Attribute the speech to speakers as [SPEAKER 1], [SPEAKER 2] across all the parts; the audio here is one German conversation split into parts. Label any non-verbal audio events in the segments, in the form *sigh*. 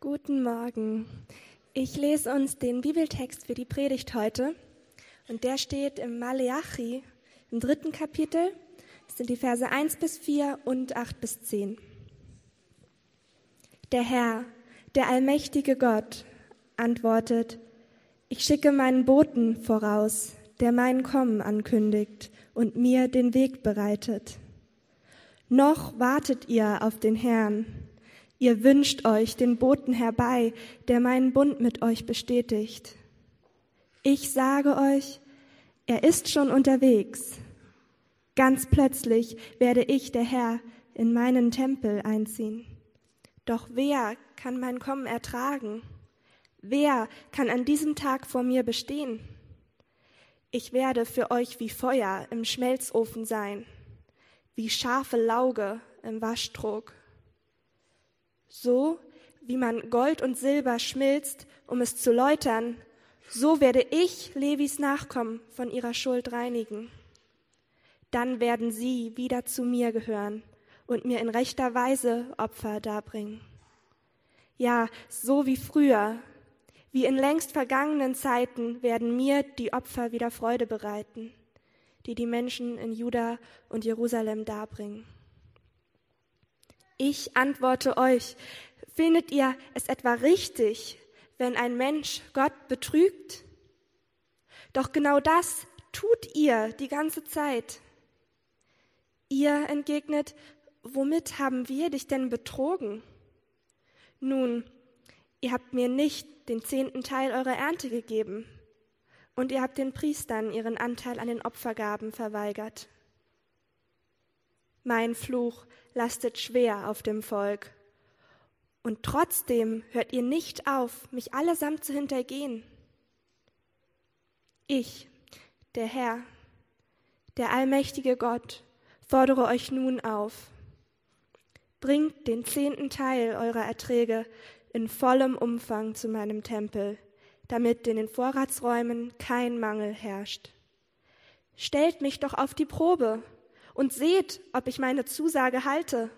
[SPEAKER 1] Guten Morgen. Ich lese uns den Bibeltext für die Predigt heute. Und der steht im Maleachi im dritten Kapitel. Das sind die Verse 1 bis 4 und 8 bis 10. Der Herr, der allmächtige Gott, antwortet, ich schicke meinen Boten voraus, der mein Kommen ankündigt und mir den Weg bereitet. Noch wartet ihr auf den Herrn. Ihr wünscht euch den Boten herbei, der meinen Bund mit euch bestätigt. Ich sage euch, er ist schon unterwegs. Ganz plötzlich werde ich, der Herr, in meinen Tempel einziehen. Doch wer kann mein Kommen ertragen? Wer kann an diesem Tag vor mir bestehen? Ich werde für euch wie Feuer im Schmelzofen sein, wie scharfe Lauge im Waschtrog. So wie man Gold und Silber schmilzt, um es zu läutern, so werde ich Levis Nachkommen von ihrer Schuld reinigen. Dann werden sie wieder zu mir gehören und mir in rechter Weise Opfer darbringen. Ja, so wie früher, wie in längst vergangenen Zeiten werden mir die Opfer wieder Freude bereiten, die die Menschen in Juda und Jerusalem darbringen. Ich antworte euch, findet ihr es etwa richtig, wenn ein Mensch Gott betrügt? Doch genau das tut ihr die ganze Zeit. Ihr entgegnet, womit haben wir dich denn betrogen? Nun, ihr habt mir nicht den zehnten Teil eurer Ernte gegeben und ihr habt den Priestern ihren Anteil an den Opfergaben verweigert. Mein Fluch lastet schwer auf dem Volk. Und trotzdem hört ihr nicht auf, mich allesamt zu hintergehen. Ich, der Herr, der allmächtige Gott, fordere euch nun auf. Bringt den zehnten Teil eurer Erträge in vollem Umfang zu meinem Tempel, damit in den Vorratsräumen kein Mangel herrscht. Stellt mich doch auf die Probe und seht, ob ich meine Zusage halte.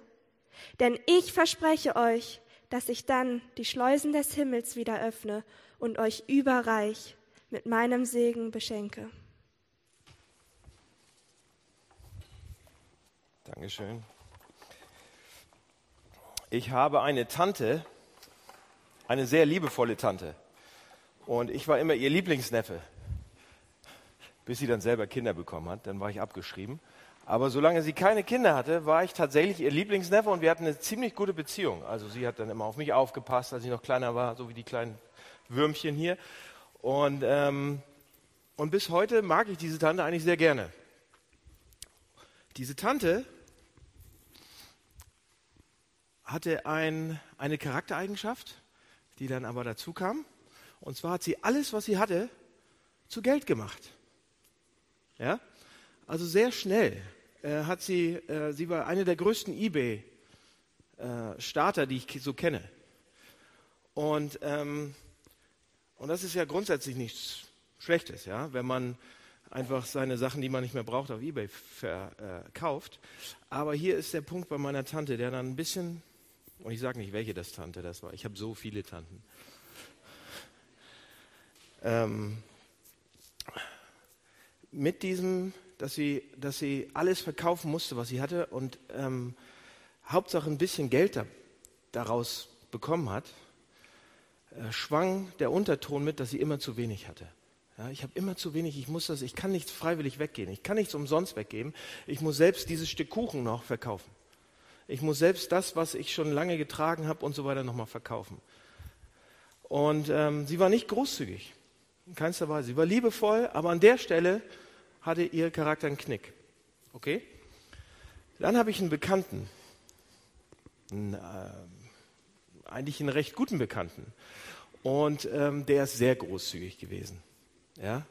[SPEAKER 1] Denn ich verspreche euch, dass ich dann die Schleusen des Himmels wieder öffne und euch überreich mit meinem Segen beschenke.
[SPEAKER 2] Dankeschön. Ich habe eine Tante, eine sehr liebevolle Tante. Und ich war immer ihr Lieblingsneffe, bis sie dann selber Kinder bekommen hat. Dann war ich abgeschrieben. Aber solange sie keine Kinder hatte, war ich tatsächlich ihr Lieblingsneffe und wir hatten eine ziemlich gute Beziehung. Also sie hat dann immer auf mich aufgepasst, als ich noch kleiner war, so wie die kleinen Würmchen hier. Und, ähm, und bis heute mag ich diese Tante eigentlich sehr gerne. Diese Tante hatte ein, eine Charaktereigenschaft, die dann aber dazu kam. Und zwar hat sie alles, was sie hatte, zu Geld gemacht. Ja? Also sehr schnell äh, hat sie, äh, sie war eine der größten eBay-Starter, äh, die ich so kenne. Und, ähm, und das ist ja grundsätzlich nichts Schlechtes, ja, wenn man einfach seine Sachen, die man nicht mehr braucht, auf eBay verkauft. Aber hier ist der Punkt bei meiner Tante, der dann ein bisschen, und ich sage nicht, welche das Tante das war, ich habe so viele Tanten. Ähm, mit diesem dass sie, dass sie alles verkaufen musste, was sie hatte und ähm, Hauptsache ein bisschen Geld da, daraus bekommen hat, äh, schwang der Unterton mit, dass sie immer zu wenig hatte. Ja, ich habe immer zu wenig, ich muss das, ich kann nichts freiwillig weggehen, ich kann nichts umsonst weggeben, ich muss selbst dieses Stück Kuchen noch verkaufen. Ich muss selbst das, was ich schon lange getragen habe und so weiter nochmal verkaufen. Und ähm, sie war nicht großzügig, in keinster Weise. Sie war liebevoll, aber an der Stelle hatte ihr Charakter einen Knick. Okay? Dann habe ich einen Bekannten, einen, äh, eigentlich einen recht guten Bekannten. Und ähm, der ist sehr großzügig gewesen. Ja?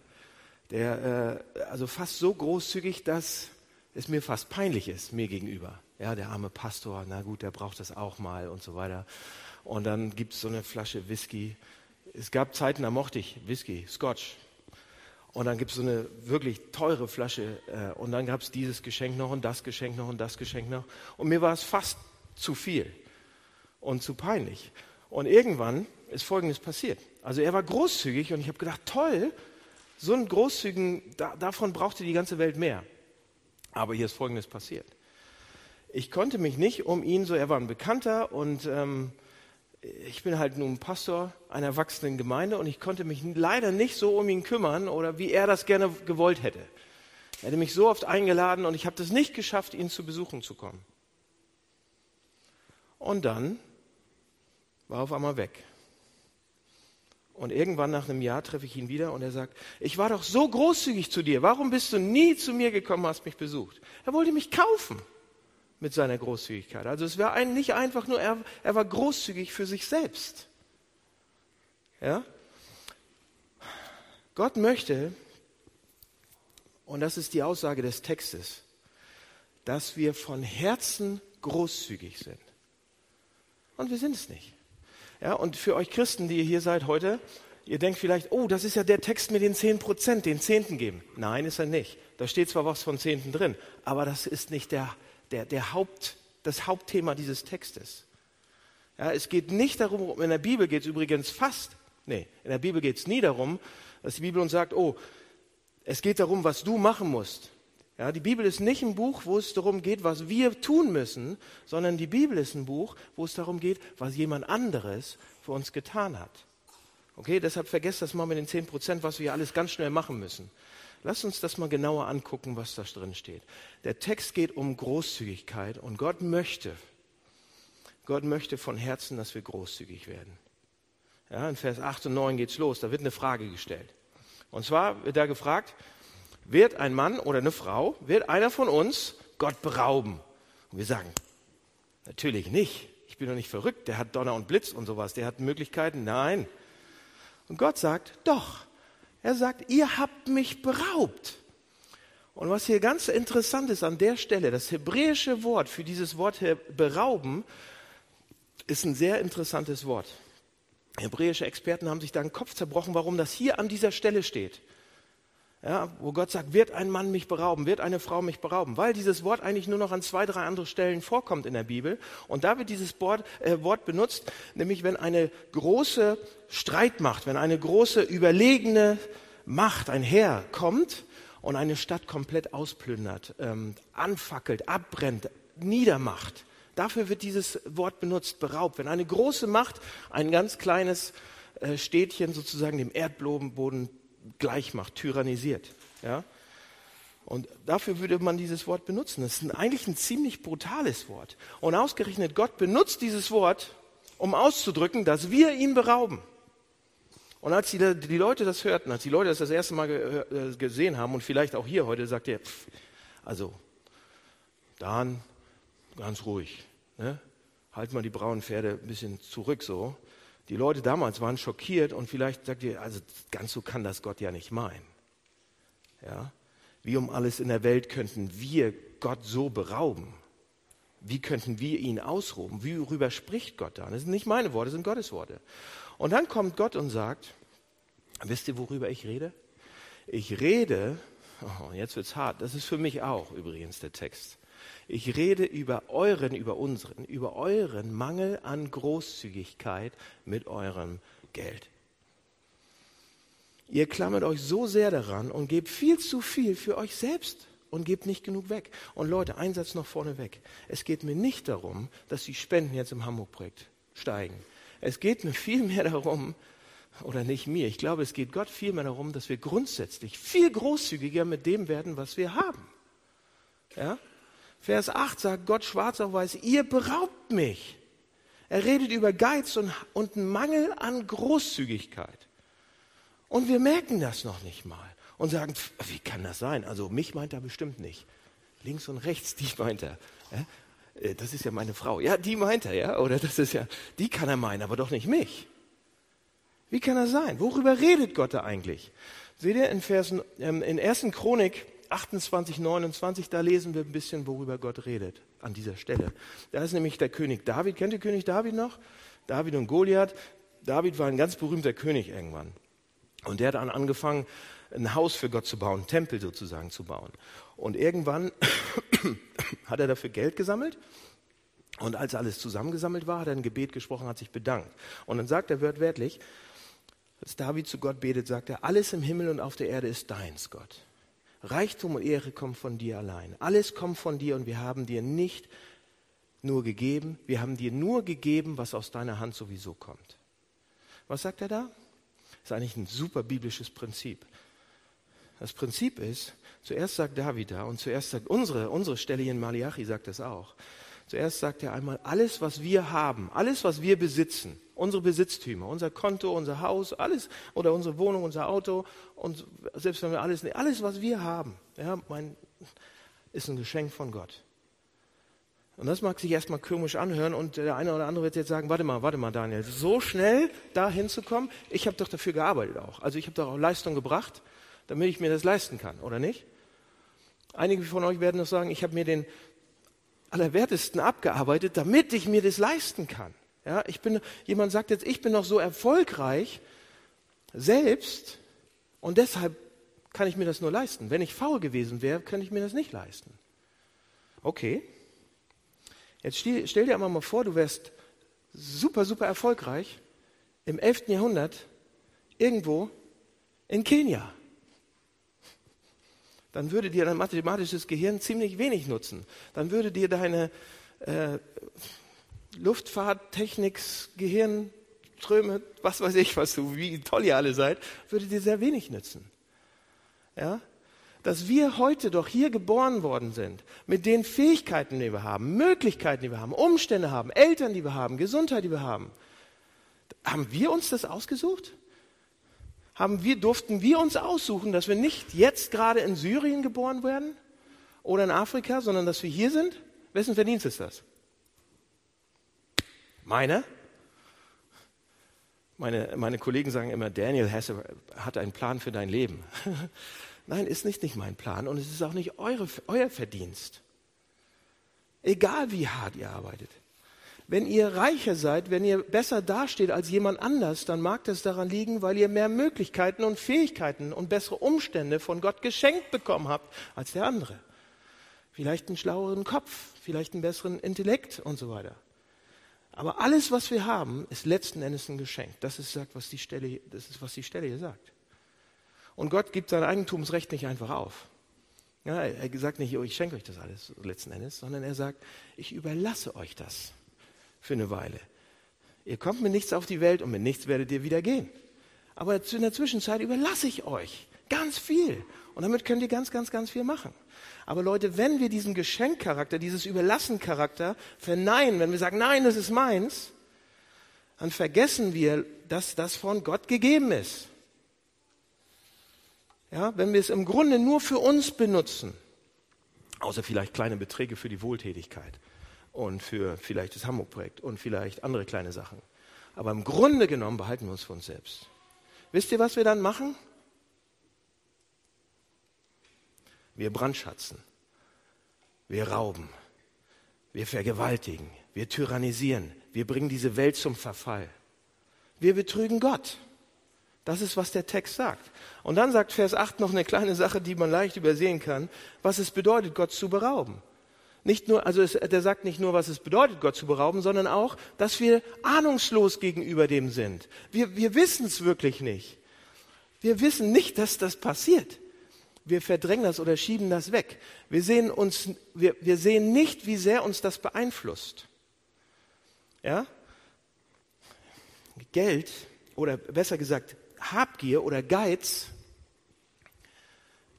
[SPEAKER 2] Der, äh, also fast so großzügig, dass es mir fast peinlich ist, mir gegenüber. Ja, der arme Pastor, na gut, der braucht das auch mal und so weiter. Und dann gibt es so eine Flasche Whisky. Es gab Zeiten, da mochte ich Whisky, Scotch, und dann gibt es so eine wirklich teure Flasche. Äh, und dann gab es dieses Geschenk noch und das Geschenk noch und das Geschenk noch. Und mir war es fast zu viel und zu peinlich. Und irgendwann ist Folgendes passiert. Also er war großzügig und ich habe gedacht, toll, so einen großzügigen, da, davon brauchte die ganze Welt mehr. Aber hier ist Folgendes passiert. Ich konnte mich nicht um ihn, so er war ein Bekannter und ähm, ich bin halt nun Pastor einer erwachsenen Gemeinde und ich konnte mich leider nicht so um ihn kümmern oder wie er das gerne gewollt hätte. Er hätte mich so oft eingeladen und ich habe das nicht geschafft, ihn zu besuchen zu kommen. Und dann war auf einmal weg. Und irgendwann nach einem Jahr treffe ich ihn wieder und er sagt, ich war doch so großzügig zu dir, warum bist du nie zu mir gekommen, hast mich besucht? Er wollte mich kaufen mit seiner Großzügigkeit. Also es war ein, nicht einfach nur, er, er war großzügig für sich selbst. Ja? Gott möchte, und das ist die Aussage des Textes, dass wir von Herzen großzügig sind. Und wir sind es nicht. Ja, und für euch Christen, die ihr hier seid heute, ihr denkt vielleicht, oh, das ist ja der Text mit den 10 Prozent, den Zehnten geben. Nein, ist er nicht. Da steht zwar was von Zehnten drin, aber das ist nicht der, der, der Haupt, das Hauptthema dieses Textes. Ja, es geht nicht darum, in der Bibel geht es übrigens fast, nee, in der Bibel geht es nie darum, dass die Bibel uns sagt, oh, es geht darum, was du machen musst. Ja, die Bibel ist nicht ein Buch, wo es darum geht, was wir tun müssen, sondern die Bibel ist ein Buch, wo es darum geht, was jemand anderes für uns getan hat. Okay, deshalb vergesst das mal mit den 10 Prozent, was wir alles ganz schnell machen müssen. Lass uns das mal genauer angucken, was da drin steht. Der Text geht um Großzügigkeit und Gott möchte, Gott möchte von Herzen, dass wir großzügig werden. Ja, in Vers 8 und 9 geht's los, da wird eine Frage gestellt. Und zwar wird da gefragt, wird ein Mann oder eine Frau, wird einer von uns Gott berauben? Und wir sagen, natürlich nicht. Ich bin doch nicht verrückt. Der hat Donner und Blitz und sowas. Der hat Möglichkeiten. Nein. Und Gott sagt, doch. Er sagt, ihr habt mich beraubt. Und was hier ganz interessant ist an der Stelle, das hebräische Wort für dieses Wort berauben ist ein sehr interessantes Wort. Hebräische Experten haben sich da den Kopf zerbrochen, warum das hier an dieser Stelle steht ja, wo Gott sagt, wird ein Mann mich berauben, wird eine Frau mich berauben, weil dieses Wort eigentlich nur noch an zwei, drei andere Stellen vorkommt in der Bibel. Und da wird dieses Wort, äh, Wort benutzt, nämlich wenn eine große Streitmacht, wenn eine große überlegene Macht, ein Heer kommt und eine Stadt komplett ausplündert, ähm, anfackelt, abbrennt, niedermacht. Dafür wird dieses Wort benutzt, beraubt. Wenn eine große Macht ein ganz kleines äh, Städtchen sozusagen dem Erdboden gleich macht, tyrannisiert. Ja? Und dafür würde man dieses Wort benutzen. Das ist eigentlich ein ziemlich brutales Wort. Und ausgerechnet Gott benutzt dieses Wort, um auszudrücken, dass wir ihn berauben. Und als die, die Leute das hörten, als die Leute das das erste Mal ge, äh, gesehen haben und vielleicht auch hier heute, sagt er, pff, also, dann ganz ruhig. Ne? Halt mal die braunen Pferde ein bisschen zurück so. Die Leute damals waren schockiert und vielleicht sagt ihr, also ganz so kann das Gott ja nicht meinen. Ja? Wie um alles in der Welt könnten wir Gott so berauben? Wie könnten wir ihn ausrufen? Worüber spricht Gott da? Das sind nicht meine Worte, das sind Gottes Worte. Und dann kommt Gott und sagt, wisst ihr, worüber ich rede? Ich rede, oh, jetzt wird's hart, das ist für mich auch übrigens der Text. Ich rede über euren, über unseren, über euren Mangel an Großzügigkeit mit eurem Geld. Ihr klammert euch so sehr daran und gebt viel zu viel für euch selbst und gebt nicht genug weg. Und Leute, ein Satz noch vorneweg. Es geht mir nicht darum, dass die Spenden jetzt im Hamburg-Projekt steigen. Es geht mir vielmehr darum, oder nicht mir, ich glaube, es geht Gott vielmehr darum, dass wir grundsätzlich viel großzügiger mit dem werden, was wir haben. Ja? Vers 8 sagt Gott schwarz auf weiß, ihr beraubt mich. Er redet über Geiz und, und Mangel an Großzügigkeit. Und wir merken das noch nicht mal und sagen, wie kann das sein? Also mich meint er bestimmt nicht. Links und rechts, die meint er. Äh, das ist ja meine Frau. Ja, die meint er, ja. Oder das ist ja, die kann er meinen, aber doch nicht mich. Wie kann das sein? Worüber redet Gott da eigentlich? Seht ihr in Versen, ähm, in 1. Chronik 28, 29, da lesen wir ein bisschen, worüber Gott redet an dieser Stelle. Da ist nämlich der König David. Kennt ihr König David noch? David und Goliath. David war ein ganz berühmter König irgendwann. Und der hat dann angefangen, ein Haus für Gott zu bauen, einen Tempel sozusagen zu bauen. Und irgendwann *coughs* hat er dafür Geld gesammelt Und als alles zusammengesammelt war, hat er ein Gebet gesprochen, hat sich bedankt. Und dann sagt er wörtlich, als David zu Gott betet, sagt er, alles im Himmel und auf der Erde ist deins, Gott. Reichtum und Ehre kommen von dir allein. Alles kommt von dir und wir haben dir nicht nur gegeben, wir haben dir nur gegeben, was aus deiner Hand sowieso kommt. Was sagt er da? Das ist eigentlich ein super biblisches Prinzip. Das Prinzip ist, zuerst sagt David da und zuerst sagt unsere, unsere Stelle in Malachi sagt das auch. Zuerst sagt er einmal, alles, was wir haben, alles, was wir besitzen, unsere Besitztümer, unser Konto, unser Haus, alles, oder unsere Wohnung, unser Auto, und selbst wenn wir alles, alles, was wir haben, ja, mein, ist ein Geschenk von Gott. Und das mag sich erstmal komisch anhören und der eine oder andere wird jetzt sagen, warte mal, warte mal, Daniel, so schnell da hinzukommen, ich habe doch dafür gearbeitet auch. Also ich habe doch auch Leistung gebracht, damit ich mir das leisten kann, oder nicht? Einige von euch werden noch sagen, ich habe mir den Allerwertesten abgearbeitet, damit ich mir das leisten kann. Ja, ich bin, jemand sagt jetzt, ich bin noch so erfolgreich selbst und deshalb kann ich mir das nur leisten. Wenn ich faul gewesen wäre, könnte ich mir das nicht leisten. Okay. Jetzt stell, stell dir einmal mal vor, du wärst super, super erfolgreich im 11. Jahrhundert irgendwo in Kenia dann würde dir dein mathematisches Gehirn ziemlich wenig nutzen. Dann würde dir deine äh, Luftfahrttechniks, Gehirnströme, was weiß ich, was du, wie toll ihr alle seid, würde dir sehr wenig nützen. Ja? Dass wir heute doch hier geboren worden sind, mit den Fähigkeiten, die wir haben, Möglichkeiten, die wir haben, Umstände haben, Eltern, die wir haben, Gesundheit, die wir haben. Haben wir uns das ausgesucht? haben wir, durften wir uns aussuchen, dass wir nicht jetzt gerade in Syrien geboren werden oder in Afrika, sondern dass wir hier sind? Wessen Verdienst ist das? Meine? Meine, meine Kollegen sagen immer, Daniel Hesse hat einen Plan für dein Leben. *laughs* Nein, ist nicht, nicht mein Plan und es ist auch nicht eure, euer Verdienst. Egal wie hart ihr arbeitet. Wenn ihr reicher seid, wenn ihr besser dasteht als jemand anders, dann mag das daran liegen, weil ihr mehr Möglichkeiten und Fähigkeiten und bessere Umstände von Gott geschenkt bekommen habt als der andere. Vielleicht einen schlaueren Kopf, vielleicht einen besseren Intellekt und so weiter. Aber alles, was wir haben, ist letzten Endes ein Geschenk. Das ist, was die Stelle, das ist, was die Stelle hier sagt. Und Gott gibt sein Eigentumsrecht nicht einfach auf. Ja, er sagt nicht, oh, ich schenke euch das alles letzten Endes, sondern er sagt, ich überlasse euch das für eine Weile. Ihr kommt mit nichts auf die Welt und mit nichts werdet ihr wieder gehen. Aber in der Zwischenzeit überlasse ich euch ganz viel. Und damit könnt ihr ganz, ganz, ganz viel machen. Aber Leute, wenn wir diesen Geschenkcharakter, dieses Überlassen-Charakter verneinen, wenn wir sagen, nein, das ist meins, dann vergessen wir, dass das von Gott gegeben ist. Ja, wenn wir es im Grunde nur für uns benutzen, außer vielleicht kleine Beträge für die Wohltätigkeit, und für vielleicht das Hamburg-Projekt und vielleicht andere kleine Sachen. Aber im Grunde genommen behalten wir uns für uns selbst. Wisst ihr, was wir dann machen? Wir brandschatzen, wir rauben, wir vergewaltigen, wir tyrannisieren, wir bringen diese Welt zum Verfall. Wir betrügen Gott. Das ist, was der Text sagt. Und dann sagt Vers 8 noch eine kleine Sache, die man leicht übersehen kann, was es bedeutet, Gott zu berauben. Nicht nur, also es, der sagt nicht nur, was es bedeutet, Gott zu berauben, sondern auch, dass wir ahnungslos gegenüber dem sind. Wir, wir wissen es wirklich nicht. Wir wissen nicht, dass das passiert. Wir verdrängen das oder schieben das weg. Wir sehen uns, wir, wir sehen nicht, wie sehr uns das beeinflusst. Ja? Geld oder besser gesagt Habgier oder Geiz,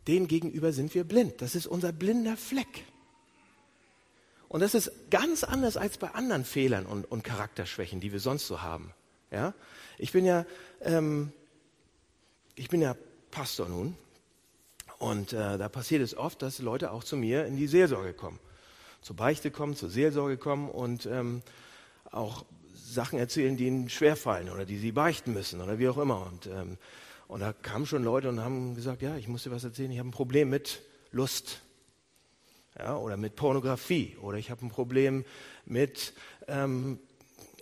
[SPEAKER 2] den gegenüber sind wir blind. Das ist unser blinder Fleck. Und das ist ganz anders als bei anderen Fehlern und, und Charakterschwächen, die wir sonst so haben. Ja? Ich bin ja, ähm, ich bin ja Pastor nun. Und äh, da passiert es oft, dass Leute auch zu mir in die Seelsorge kommen. Zur Beichte kommen, zur Seelsorge kommen und ähm, auch Sachen erzählen, die ihnen schwerfallen oder die sie beichten müssen oder wie auch immer. Und, ähm, und da kamen schon Leute und haben gesagt, ja, ich muss dir was erzählen, ich habe ein Problem mit Lust ja, oder mit Pornografie oder ich habe ein Problem mit ähm,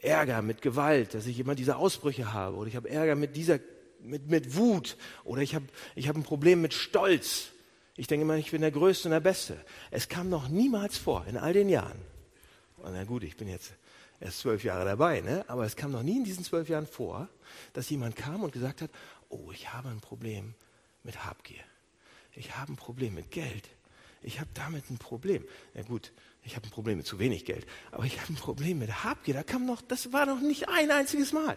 [SPEAKER 2] Ärger, mit Gewalt, dass ich immer diese Ausbrüche habe oder ich habe Ärger mit dieser, mit, mit Wut oder ich habe ich hab ein Problem mit Stolz. Ich denke immer, ich bin der Größte und der Beste. Es kam noch niemals vor in all den Jahren. na gut, ich bin jetzt erst zwölf Jahre dabei, ne? aber es kam noch nie in diesen zwölf Jahren vor, dass jemand kam und gesagt hat, oh, ich habe ein Problem mit Habgier. Ich habe ein Problem mit Geld. Ich habe damit ein Problem. Ja gut, ich habe ein Problem mit zu wenig Geld, aber ich habe ein Problem mit Habgier. Da kam noch, das war noch nicht ein einziges Mal.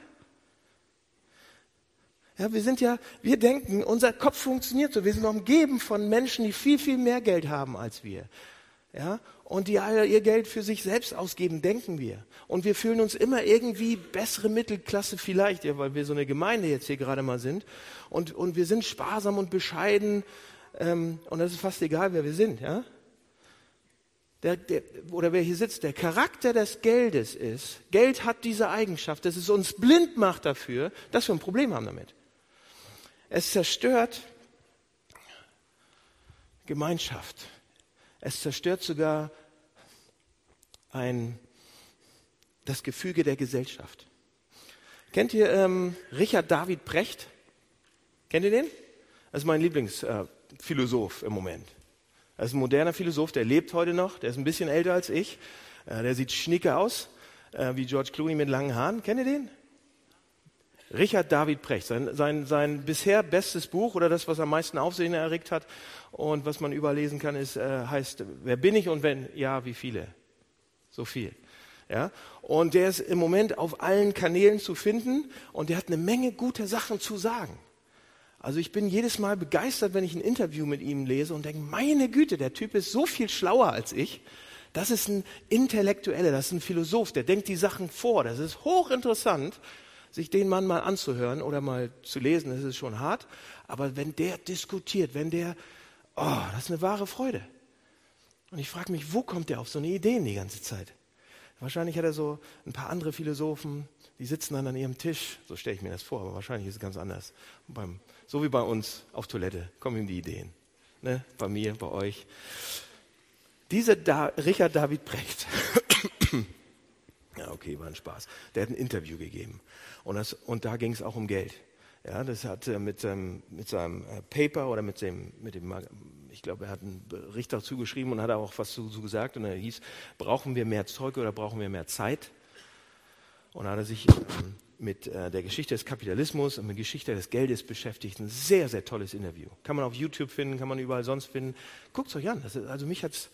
[SPEAKER 2] Ja, wir sind ja, wir denken, unser Kopf funktioniert so. Wir sind umgeben von Menschen, die viel, viel mehr Geld haben als wir. Ja, und die alle ihr Geld für sich selbst ausgeben, denken wir. Und wir fühlen uns immer irgendwie bessere Mittelklasse vielleicht, ja, weil wir so eine Gemeinde jetzt hier gerade mal sind. Und, und wir sind sparsam und bescheiden. Ähm, und das ist fast egal, wer wir sind, ja. Der, der, oder wer hier sitzt, der Charakter des Geldes ist, Geld hat diese Eigenschaft, dass es uns blind macht dafür, dass wir ein Problem haben damit. Es zerstört Gemeinschaft. Es zerstört sogar ein, das Gefüge der Gesellschaft. Kennt ihr ähm, Richard David Brecht? Kennt ihr den? Das ist mein Lieblingsphilosoph äh, im Moment. Das ist ein moderner Philosoph, der lebt heute noch, der ist ein bisschen älter als ich. Äh, der sieht schnicke aus, äh, wie George Clooney mit langen Haaren. Kennt ihr den? Richard David Precht, sein, sein, sein bisher bestes Buch oder das, was am meisten Aufsehen erregt hat und was man überlesen kann, ist, äh, heißt, wer bin ich und wenn, ja, wie viele? So viel. Ja? Und der ist im Moment auf allen Kanälen zu finden und der hat eine Menge guter Sachen zu sagen. Also ich bin jedes Mal begeistert, wenn ich ein Interview mit ihm lese und denke, meine Güte, der Typ ist so viel schlauer als ich. Das ist ein Intellektueller, das ist ein Philosoph, der denkt die Sachen vor. Das ist hochinteressant sich den Mann mal anzuhören oder mal zu lesen, das ist schon hart. Aber wenn der diskutiert, wenn der, oh, das ist eine wahre Freude. Und ich frage mich, wo kommt der auf so eine Idee die ganze Zeit? Wahrscheinlich hat er so ein paar andere Philosophen, die sitzen dann an ihrem Tisch, so stelle ich mir das vor, aber wahrscheinlich ist es ganz anders. Beim, so wie bei uns auf Toilette kommen ihm die Ideen. Ne? Bei mir, bei euch. Dieser da, Richard David Brecht, ja okay, war ein Spaß, der hat ein Interview gegeben und, das, und da ging es auch um Geld. Ja, das hat äh, mit, ähm, mit seinem äh, Paper oder mit dem, mit dem ich glaube, er hat einen Bericht dazu geschrieben und hat auch was dazu gesagt. Und er hieß, brauchen wir mehr Zeug oder brauchen wir mehr Zeit? Und hat er sich ähm, mit äh, der Geschichte des Kapitalismus und mit der Geschichte des Geldes beschäftigt. Ein sehr, sehr tolles Interview. Kann man auf YouTube finden, kann man überall sonst finden. Guckt es euch an. Ist, also mich hat es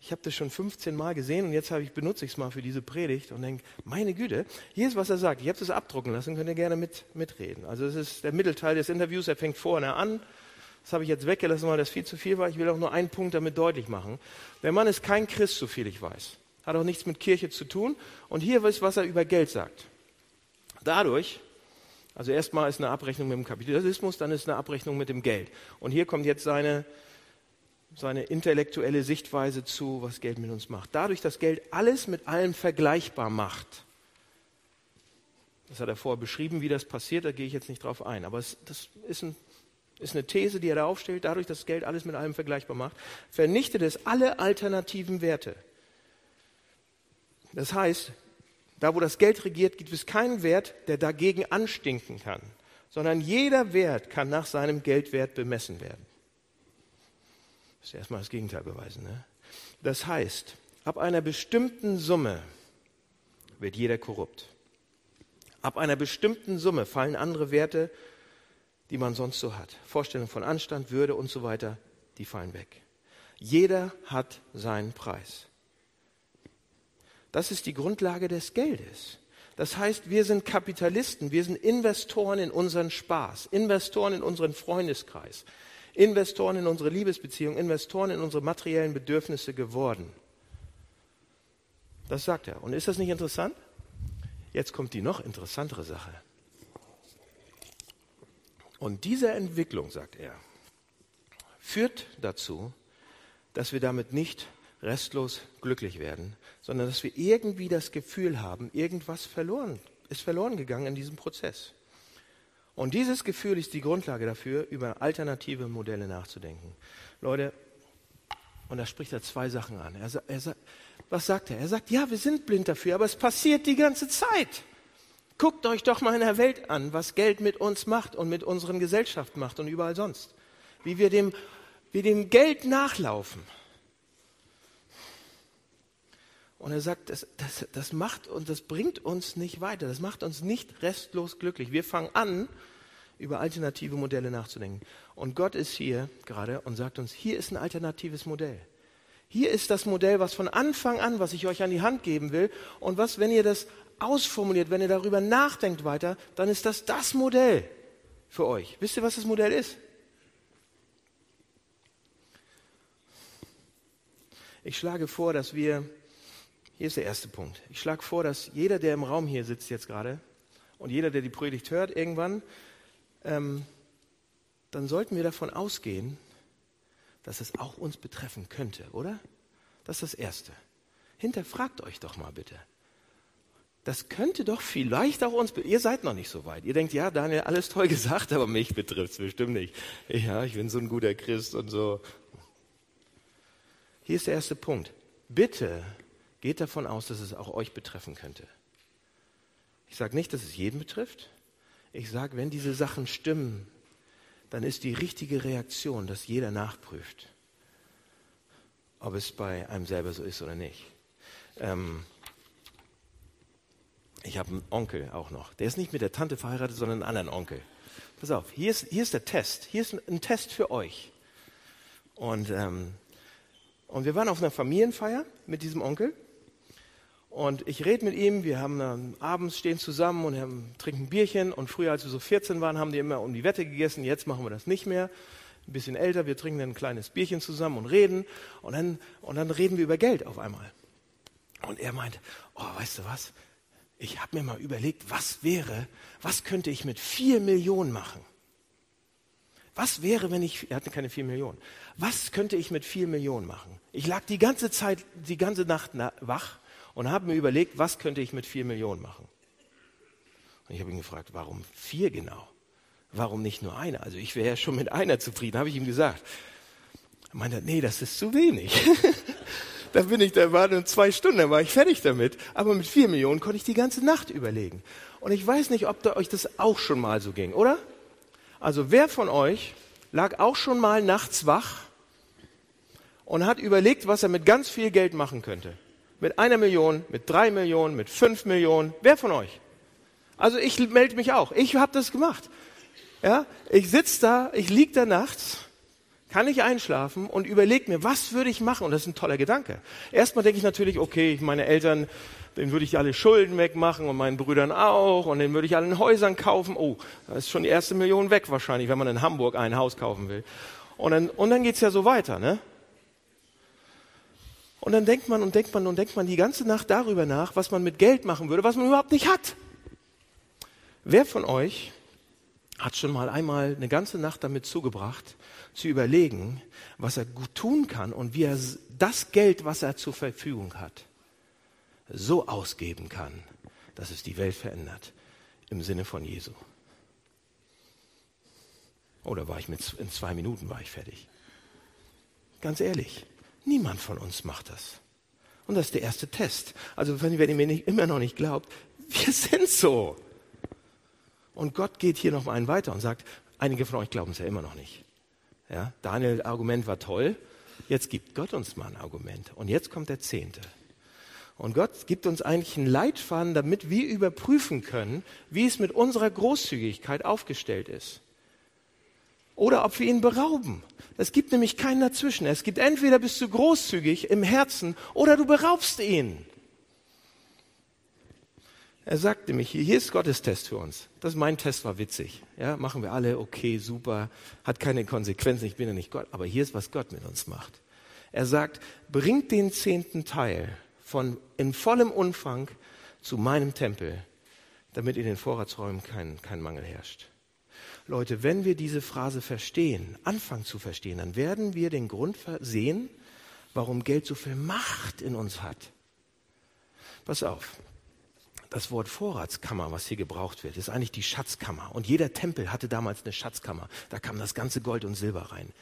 [SPEAKER 2] ich habe das schon 15 Mal gesehen und jetzt ich, benutze ich es mal für diese Predigt und denke, meine Güte, hier ist, was er sagt. Ich habe das abdrucken lassen, könnt ihr gerne mit, mitreden. Also es ist der Mittelteil des Interviews, er fängt vorne an. Das habe ich jetzt weggelassen, weil das viel zu viel war. Ich will auch nur einen Punkt damit deutlich machen. Der Mann ist kein Christ, so viel ich weiß. Hat auch nichts mit Kirche zu tun. Und hier ist, was er über Geld sagt. Dadurch, also erstmal ist eine Abrechnung mit dem Kapitalismus, dann ist eine Abrechnung mit dem Geld. Und hier kommt jetzt seine seine intellektuelle Sichtweise zu, was Geld mit uns macht. Dadurch, dass Geld alles mit allem vergleichbar macht. Das hat er vorher beschrieben, wie das passiert, da gehe ich jetzt nicht drauf ein. Aber es, das ist, ein, ist eine These, die er da aufstellt. Dadurch, dass Geld alles mit allem vergleichbar macht, vernichtet es alle alternativen Werte. Das heißt, da wo das Geld regiert, gibt es keinen Wert, der dagegen anstinken kann, sondern jeder Wert kann nach seinem Geldwert bemessen werden. Das ist erstmal das Gegenteil beweisen. Ne? Das heißt, ab einer bestimmten Summe wird jeder korrupt. Ab einer bestimmten Summe fallen andere Werte, die man sonst so hat. Vorstellungen von Anstand, Würde und so weiter, die fallen weg. Jeder hat seinen Preis. Das ist die Grundlage des Geldes. Das heißt, wir sind Kapitalisten, wir sind Investoren in unseren Spaß, Investoren in unseren Freundeskreis. Investoren in unsere Liebesbeziehung, Investoren in unsere materiellen Bedürfnisse geworden. Das sagt er. Und ist das nicht interessant? Jetzt kommt die noch interessantere Sache. Und diese Entwicklung, sagt er, führt dazu, dass wir damit nicht restlos glücklich werden, sondern dass wir irgendwie das Gefühl haben, irgendwas verloren, ist verloren gegangen in diesem Prozess. Und dieses Gefühl ist die Grundlage dafür, über alternative Modelle nachzudenken. Leute, und da spricht er zwei Sachen an. Er, er, was sagt er? Er sagt, ja, wir sind blind dafür, aber es passiert die ganze Zeit. Guckt euch doch mal in der Welt an, was Geld mit uns macht und mit unseren Gesellschaften macht und überall sonst. Wie wir dem, wie dem Geld nachlaufen. Und er sagt, das, das, das macht und das bringt uns nicht weiter. Das macht uns nicht restlos glücklich. Wir fangen an, über alternative Modelle nachzudenken. Und Gott ist hier gerade und sagt uns, hier ist ein alternatives Modell. Hier ist das Modell, was von Anfang an, was ich euch an die Hand geben will. Und was, wenn ihr das ausformuliert, wenn ihr darüber nachdenkt weiter, dann ist das das Modell für euch. Wisst ihr, was das Modell ist? Ich schlage vor, dass wir, hier ist der erste Punkt, ich schlage vor, dass jeder, der im Raum hier sitzt jetzt gerade und jeder, der die Predigt hört, irgendwann, ähm, dann sollten wir davon ausgehen, dass es auch uns betreffen könnte, oder? Das ist das Erste. Hinterfragt euch doch mal bitte. Das könnte doch vielleicht auch uns, ihr seid noch nicht so weit. Ihr denkt, ja, Daniel, alles toll *laughs* gesagt, aber mich betrifft es bestimmt nicht. Ja, ich bin so ein guter Christ und so. Hier ist der erste Punkt. Bitte geht davon aus, dass es auch euch betreffen könnte. Ich sage nicht, dass es jeden betrifft. Ich sage, wenn diese Sachen stimmen, dann ist die richtige Reaktion, dass jeder nachprüft, ob es bei einem selber so ist oder nicht. Ähm ich habe einen Onkel auch noch. Der ist nicht mit der Tante verheiratet, sondern einen anderen Onkel. Pass auf, hier ist, hier ist der Test. Hier ist ein, ein Test für euch. Und, ähm, und wir waren auf einer Familienfeier mit diesem Onkel. Und ich rede mit ihm, wir haben dann abends stehen zusammen und haben, trinken Bierchen. Und früher, als wir so 14 waren, haben die immer um die Wette gegessen. Jetzt machen wir das nicht mehr. Ein bisschen älter, wir trinken dann ein kleines Bierchen zusammen und reden. Und dann, und dann reden wir über Geld auf einmal. Und er meint, oh, weißt du was? Ich habe mir mal überlegt, was wäre, was könnte ich mit vier Millionen machen? Was wäre, wenn ich, er hatte keine vier Millionen, was könnte ich mit vier Millionen machen? Ich lag die ganze Zeit, die ganze Nacht wach und habe mir überlegt, was könnte ich mit vier Millionen machen. Und ich habe ihn gefragt, warum vier genau? Warum nicht nur eine? Also ich wäre ja schon mit einer zufrieden, habe ich ihm gesagt. Er meinte, nee, das ist zu wenig. *laughs* da bin ich, da war nur zwei Stunden, da war ich fertig damit. Aber mit vier Millionen konnte ich die ganze Nacht überlegen. Und ich weiß nicht, ob da euch das auch schon mal so ging, oder? Also wer von euch lag auch schon mal nachts wach und hat überlegt, was er mit ganz viel Geld machen könnte? Mit einer Million, mit drei Millionen, mit fünf Millionen. Wer von euch? Also ich melde mich auch. Ich habe das gemacht. Ja, ich sitze da, ich lieg da nachts, kann ich einschlafen und überlege mir, was würde ich machen? Und das ist ein toller Gedanke. Erstmal denke ich natürlich, okay, meine Eltern, denen würde ich alle Schulden wegmachen und meinen Brüdern auch und denen würde ich allen Häusern kaufen. Oh, da ist schon die erste Million weg wahrscheinlich, wenn man in Hamburg ein Haus kaufen will. Und dann, und dann geht's ja so weiter, ne? Und dann denkt man und denkt man und denkt man die ganze Nacht darüber nach, was man mit Geld machen würde, was man überhaupt nicht hat. Wer von euch hat schon mal einmal eine ganze Nacht damit zugebracht, zu überlegen, was er gut tun kann und wie er das Geld, was er zur Verfügung hat, so ausgeben kann, dass es die Welt verändert, im Sinne von Jesu. Oder war ich mit, in zwei Minuten war ich fertig? Ganz ehrlich. Niemand von uns macht das. Und das ist der erste Test. Also wenn, ihr mir nicht, immer noch nicht glaubt, *laughs* wir sind so. Und Gott geht hier noch mal einen weiter und sagt, einige von euch glauben es ja immer noch nicht. Ja, Daniel Argument war toll. Jetzt gibt Gott uns mal ein Argument. Und jetzt kommt der Zehnte. Und Gott gibt uns eigentlich einen Leitfaden, damit wir überprüfen können, wie es mit unserer Großzügigkeit aufgestellt ist oder ob wir ihn berauben. Es gibt nämlich keinen dazwischen. Es gibt entweder bist du großzügig im Herzen oder du beraubst ihn. Er sagt nämlich, hier ist Gottes Test für uns. Das mein Test war witzig. Ja, machen wir alle, okay, super, hat keine Konsequenzen, ich bin ja nicht Gott. Aber hier ist, was Gott mit uns macht. Er sagt, bringt den zehnten Teil von in vollem Umfang zu meinem Tempel, damit in den Vorratsräumen kein, kein Mangel herrscht. Leute, wenn wir diese Phrase verstehen, anfangen zu verstehen, dann werden wir den Grund sehen, warum Geld so viel Macht in uns hat. Pass auf. Das Wort Vorratskammer, was hier gebraucht wird, ist eigentlich die Schatzkammer. Und jeder Tempel hatte damals eine Schatzkammer. Da kam das ganze Gold und Silber rein.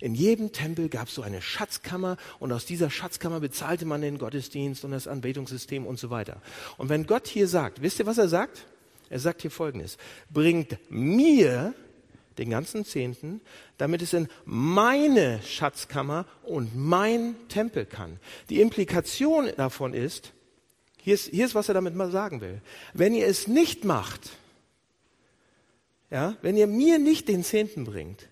[SPEAKER 2] In jedem Tempel gab es so eine Schatzkammer und aus dieser Schatzkammer bezahlte man den Gottesdienst und das Anbetungssystem und so weiter. Und wenn Gott hier sagt, wisst ihr, was er sagt? Er sagt hier Folgendes, bringt mir den ganzen Zehnten, damit es in meine Schatzkammer und mein Tempel kann. Die Implikation davon ist, hier ist, hier ist was er damit mal sagen will. Wenn ihr es nicht macht, ja, wenn ihr mir nicht den Zehnten bringt,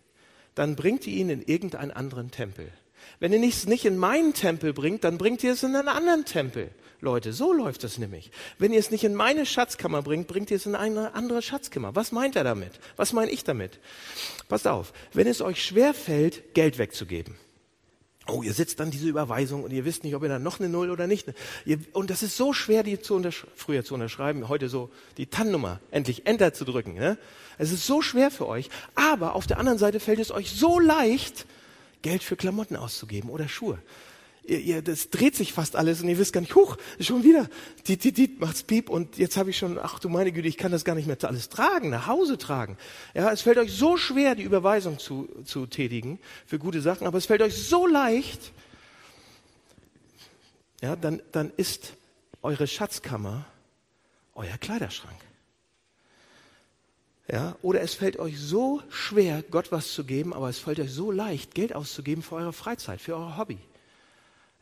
[SPEAKER 2] dann bringt ihr ihn in irgendeinen anderen Tempel. Wenn ihr es nicht in meinen Tempel bringt, dann bringt ihr es in einen anderen Tempel. Leute, so läuft es nämlich. Wenn ihr es nicht in meine Schatzkammer bringt, bringt ihr es in eine andere Schatzkammer. Was meint er damit? Was meine ich damit? Passt auf, wenn es euch schwer fällt, Geld wegzugeben. Oh, ihr sitzt dann diese Überweisung und ihr wisst nicht, ob ihr dann noch eine Null oder nicht. und das ist so schwer, die zu früher zu unterschreiben, heute so die TAN-Nummer endlich Enter zu drücken. Ne? Es ist so schwer für euch, aber auf der anderen Seite fällt es euch so leicht, Geld für Klamotten auszugeben oder Schuhe ihr, ihr, das dreht sich fast alles und ihr wisst gar nicht, huch, schon wieder, die, die, die macht's piep und jetzt habe ich schon, ach du meine Güte, ich kann das gar nicht mehr alles tragen, nach Hause tragen. Ja, es fällt euch so schwer, die Überweisung zu, zu tätigen für gute Sachen, aber es fällt euch so leicht, ja, dann, dann ist eure Schatzkammer euer Kleiderschrank. Ja, oder es fällt euch so schwer, Gott was zu geben, aber es fällt euch so leicht, Geld auszugeben für eure Freizeit, für euer Hobby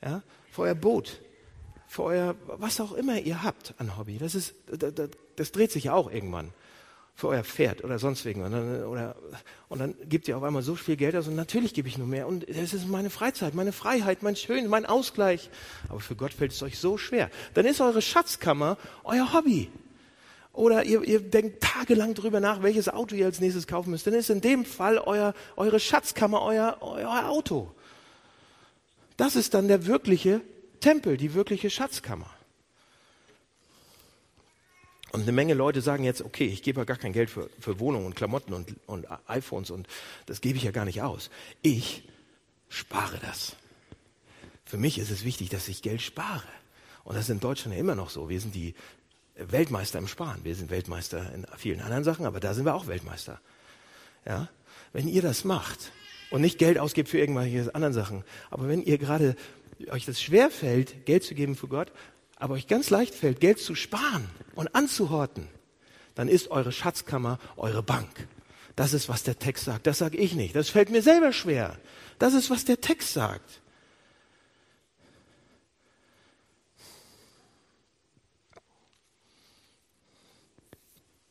[SPEAKER 2] ja, für euer Boot, für euer, was auch immer ihr habt an Hobby. Das ist, das, das dreht sich ja auch irgendwann. Für euer Pferd oder sonst irgendwas. Und dann, oder, und dann gebt ihr auf einmal so viel Geld aus und natürlich gebe ich nur mehr. Und es ist meine Freizeit, meine Freiheit, mein Schön, mein Ausgleich. Aber für Gott fällt es euch so schwer. Dann ist eure Schatzkammer euer Hobby. Oder ihr, ihr denkt tagelang drüber nach, welches Auto ihr als nächstes kaufen müsst. Dann ist in dem Fall euer, eure Schatzkammer euer, euer Auto. Das ist dann der wirkliche Tempel, die wirkliche Schatzkammer. Und eine Menge Leute sagen jetzt, okay, ich gebe ja gar kein Geld für, für Wohnungen und Klamotten und, und iPhones und das gebe ich ja gar nicht aus. Ich spare das. Für mich ist es wichtig, dass ich Geld spare. Und das ist in Deutschland ja immer noch so. Wir sind die Weltmeister im Sparen. Wir sind Weltmeister in vielen anderen Sachen, aber da sind wir auch Weltmeister. Ja? Wenn ihr das macht, und nicht Geld ausgibt für irgendwelche anderen Sachen. Aber wenn ihr gerade euch das schwer fällt, Geld zu geben für Gott, aber euch ganz leicht fällt, Geld zu sparen und anzuhorten, dann ist eure Schatzkammer eure Bank. Das ist, was der Text sagt. Das sage ich nicht. Das fällt mir selber schwer. Das ist, was der Text sagt.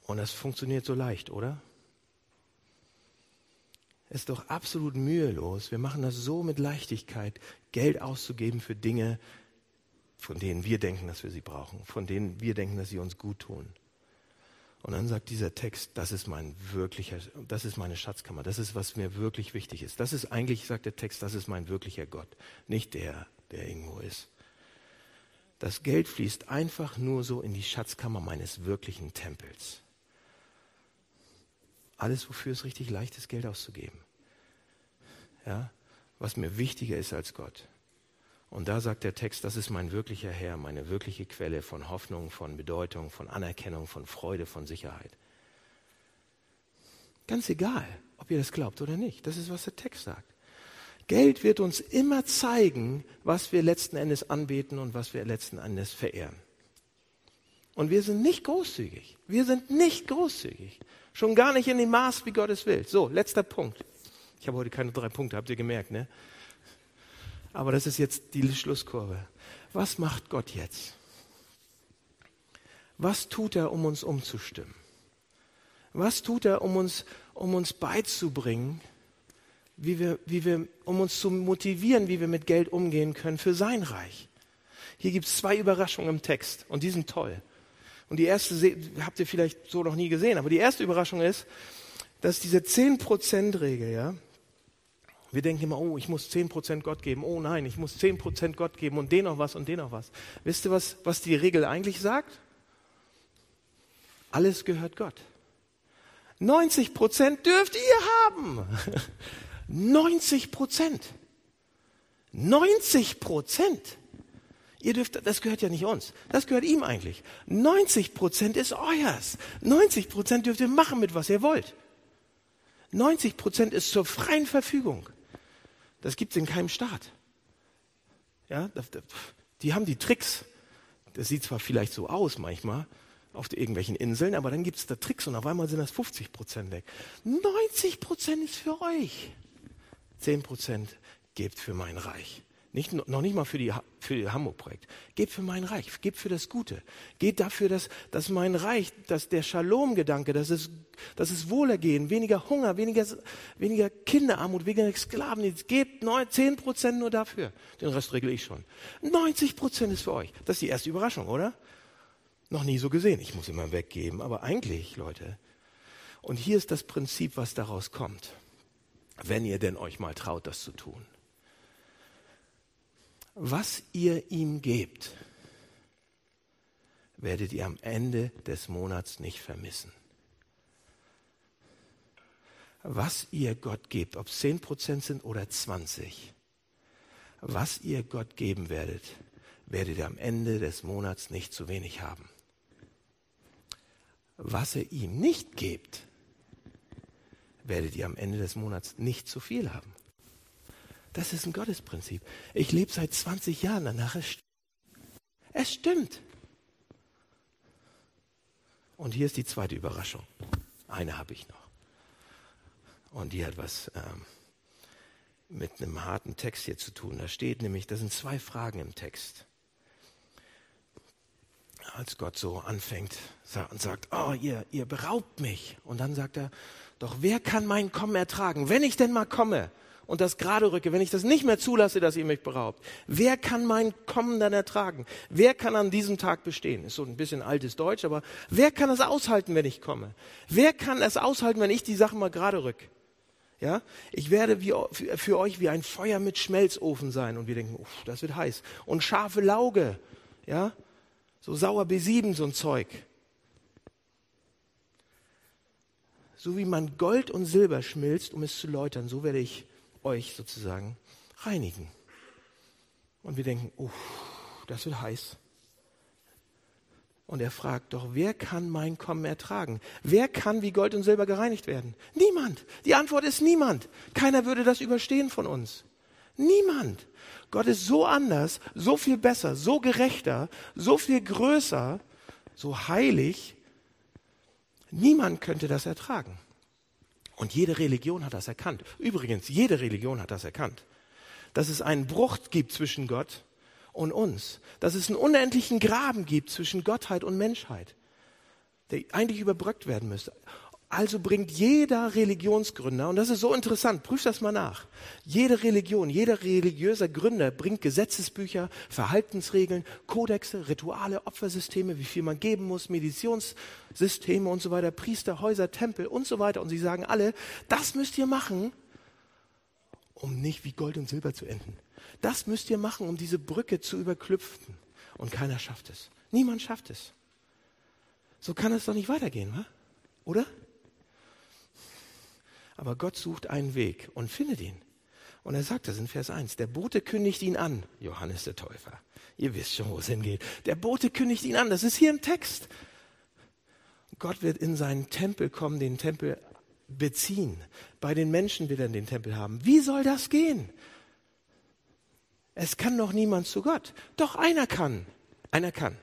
[SPEAKER 2] Und das funktioniert so leicht, oder? Ist doch absolut mühelos. Wir machen das so mit Leichtigkeit, Geld auszugeben für Dinge, von denen wir denken, dass wir sie brauchen, von denen wir denken, dass sie uns gut tun. Und dann sagt dieser Text, das ist mein wirklicher, das ist meine Schatzkammer, das ist, was mir wirklich wichtig ist. Das ist eigentlich, sagt der Text, das ist mein wirklicher Gott, nicht der, der irgendwo ist. Das Geld fließt einfach nur so in die Schatzkammer meines wirklichen Tempels. Alles, wofür es richtig leicht ist, Geld auszugeben. Ja, was mir wichtiger ist als Gott. Und da sagt der Text, das ist mein wirklicher Herr, meine wirkliche Quelle von Hoffnung, von Bedeutung, von Anerkennung, von Freude, von Sicherheit. Ganz egal, ob ihr das glaubt oder nicht. Das ist, was der Text sagt. Geld wird uns immer zeigen, was wir letzten Endes anbeten und was wir letzten Endes verehren. Und wir sind nicht großzügig. Wir sind nicht großzügig. Schon gar nicht in dem Maß, wie Gott es will. So, letzter Punkt. Ich habe heute keine drei Punkte, habt ihr gemerkt, ne? Aber das ist jetzt die Schlusskurve. Was macht Gott jetzt? Was tut er, um uns umzustimmen? Was tut er, um uns, um uns beizubringen, wie wir, wie wir, um uns zu motivieren, wie wir mit Geld umgehen können für sein Reich? Hier gibt es zwei Überraschungen im Text und die sind toll. Und die erste habt ihr vielleicht so noch nie gesehen, aber die erste Überraschung ist, dass diese 10%-Regel, ja, wir denken immer, oh, ich muss 10% Gott geben. Oh nein, ich muss 10% Gott geben und den noch was und den noch was. Wisst ihr, was, was die Regel eigentlich sagt? Alles gehört Gott. 90% dürft ihr haben. *laughs* 90% 90% Ihr dürft, das gehört ja nicht uns. Das gehört ihm eigentlich. 90 Prozent ist euers. 90 Prozent dürft ihr machen mit was ihr wollt. 90 Prozent ist zur freien Verfügung. Das gibt es in keinem Staat. Ja, die haben die Tricks. Das sieht zwar vielleicht so aus manchmal, auf irgendwelchen Inseln, aber dann gibt es da Tricks und auf einmal sind das 50 Prozent weg. 90 Prozent ist für euch. 10 Prozent gebt für mein Reich. Nicht, noch nicht mal für die, für die Hamburg-Projekt. Gebt für mein Reich, gebt für das Gute. Geht dafür, dass, dass mein Reich, dass der Shalom-Gedanke, dass es, dass es Wohlergehen, weniger Hunger, weniger, weniger Kinderarmut, weniger Sklaven, gebt 10 Prozent nur dafür. Den Rest regle ich schon. 90 Prozent ist für euch. Das ist die erste Überraschung, oder? Noch nie so gesehen. Ich muss immer weggeben. Aber eigentlich, Leute, und hier ist das Prinzip, was daraus kommt. Wenn ihr denn euch mal traut, das zu tun was ihr ihm gebt, werdet ihr am Ende des Monats nicht vermissen. Was ihr Gott gebt, ob es 10% sind oder 20, was ihr Gott geben werdet, werdet ihr am Ende des Monats nicht zu wenig haben. Was ihr ihm nicht gebt, werdet ihr am Ende des Monats nicht zu viel haben. Das ist ein Gottesprinzip. Ich lebe seit 20 Jahren danach. Es, es stimmt. Und hier ist die zweite Überraschung. Eine habe ich noch. Und die hat was ähm, mit einem harten Text hier zu tun. Da steht nämlich, da sind zwei Fragen im Text. Als Gott so anfängt und sagt, oh, ihr, ihr beraubt mich. Und dann sagt er, doch wer kann mein Kommen ertragen, wenn ich denn mal komme? Und das gerade rücke, wenn ich das nicht mehr zulasse, dass ihr mich beraubt, wer kann mein Kommen dann ertragen? Wer kann an diesem Tag bestehen? Ist so ein bisschen altes Deutsch, aber wer kann es aushalten, wenn ich komme? Wer kann es aushalten, wenn ich die Sachen mal gerade rück? Ja, ich werde wie, für euch wie ein Feuer mit Schmelzofen sein und wir denken, uff, das wird heiß. Und scharfe Lauge, ja, so sauer B7, so ein Zeug. So wie man Gold und Silber schmilzt, um es zu läutern, so werde ich euch sozusagen reinigen. Und wir denken, oh, das wird heiß. Und er fragt doch, wer kann mein Kommen ertragen? Wer kann wie Gold und Silber gereinigt werden? Niemand. Die Antwort ist niemand. Keiner würde das überstehen von uns. Niemand. Gott ist so anders, so viel besser, so gerechter, so viel größer, so heilig. Niemand könnte das ertragen. Und jede Religion hat das erkannt. Übrigens, jede Religion hat das erkannt. Dass es einen Bruch gibt zwischen Gott und uns. Dass es einen unendlichen Graben gibt zwischen Gottheit und Menschheit, der eigentlich überbrückt werden müsste. Also bringt jeder Religionsgründer, und das ist so interessant, prüf das mal nach, jede Religion, jeder religiöser Gründer bringt Gesetzesbücher, Verhaltensregeln, Kodexe, Rituale, Opfersysteme, wie viel man geben muss, Meditionssysteme und so weiter, Priester, Häuser, Tempel und so weiter. Und sie sagen alle, das müsst ihr machen, um nicht wie Gold und Silber zu enden. Das müsst ihr machen, um diese Brücke zu überklüpfen. Und keiner schafft es. Niemand schafft es. So kann es doch nicht weitergehen, wa? oder? Aber Gott sucht einen Weg und findet ihn. Und er sagt das in Vers 1. Der Bote kündigt ihn an, Johannes der Täufer. Ihr wisst schon, wo es hingeht. Der Bote kündigt ihn an. Das ist hier im Text. Gott wird in seinen Tempel kommen, den Tempel beziehen. Bei den Menschen wird er den Tempel haben. Wie soll das gehen? Es kann doch niemand zu Gott. Doch einer kann. Einer kann.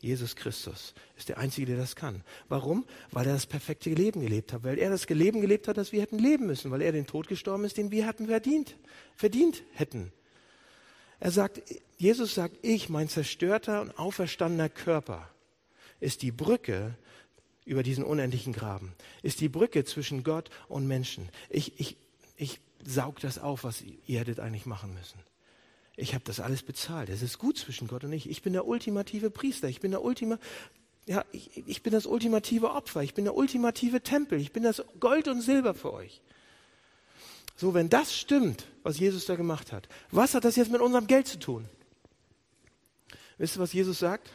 [SPEAKER 2] Jesus Christus ist der Einzige, der das kann. Warum? Weil er das perfekte Leben gelebt hat. Weil er das Leben gelebt hat, das wir hätten leben müssen. Weil er den Tod gestorben ist, den wir hätten verdient, verdient hätten. Er sagt, Jesus sagt, ich, mein zerstörter und auferstandener Körper, ist die Brücke über diesen unendlichen Graben, ist die Brücke zwischen Gott und Menschen. Ich, ich, ich saug das auf, was ihr hättet eigentlich machen müssen ich habe das alles bezahlt. Es ist gut zwischen Gott und ich. Ich bin der ultimative Priester. Ich bin der Ultima, ja, ich, ich bin das ultimative Opfer. Ich bin der ultimative Tempel. Ich bin das Gold und Silber für euch. So, wenn das stimmt, was Jesus da gemacht hat, was hat das jetzt mit unserem Geld zu tun? Wisst ihr, was Jesus sagt?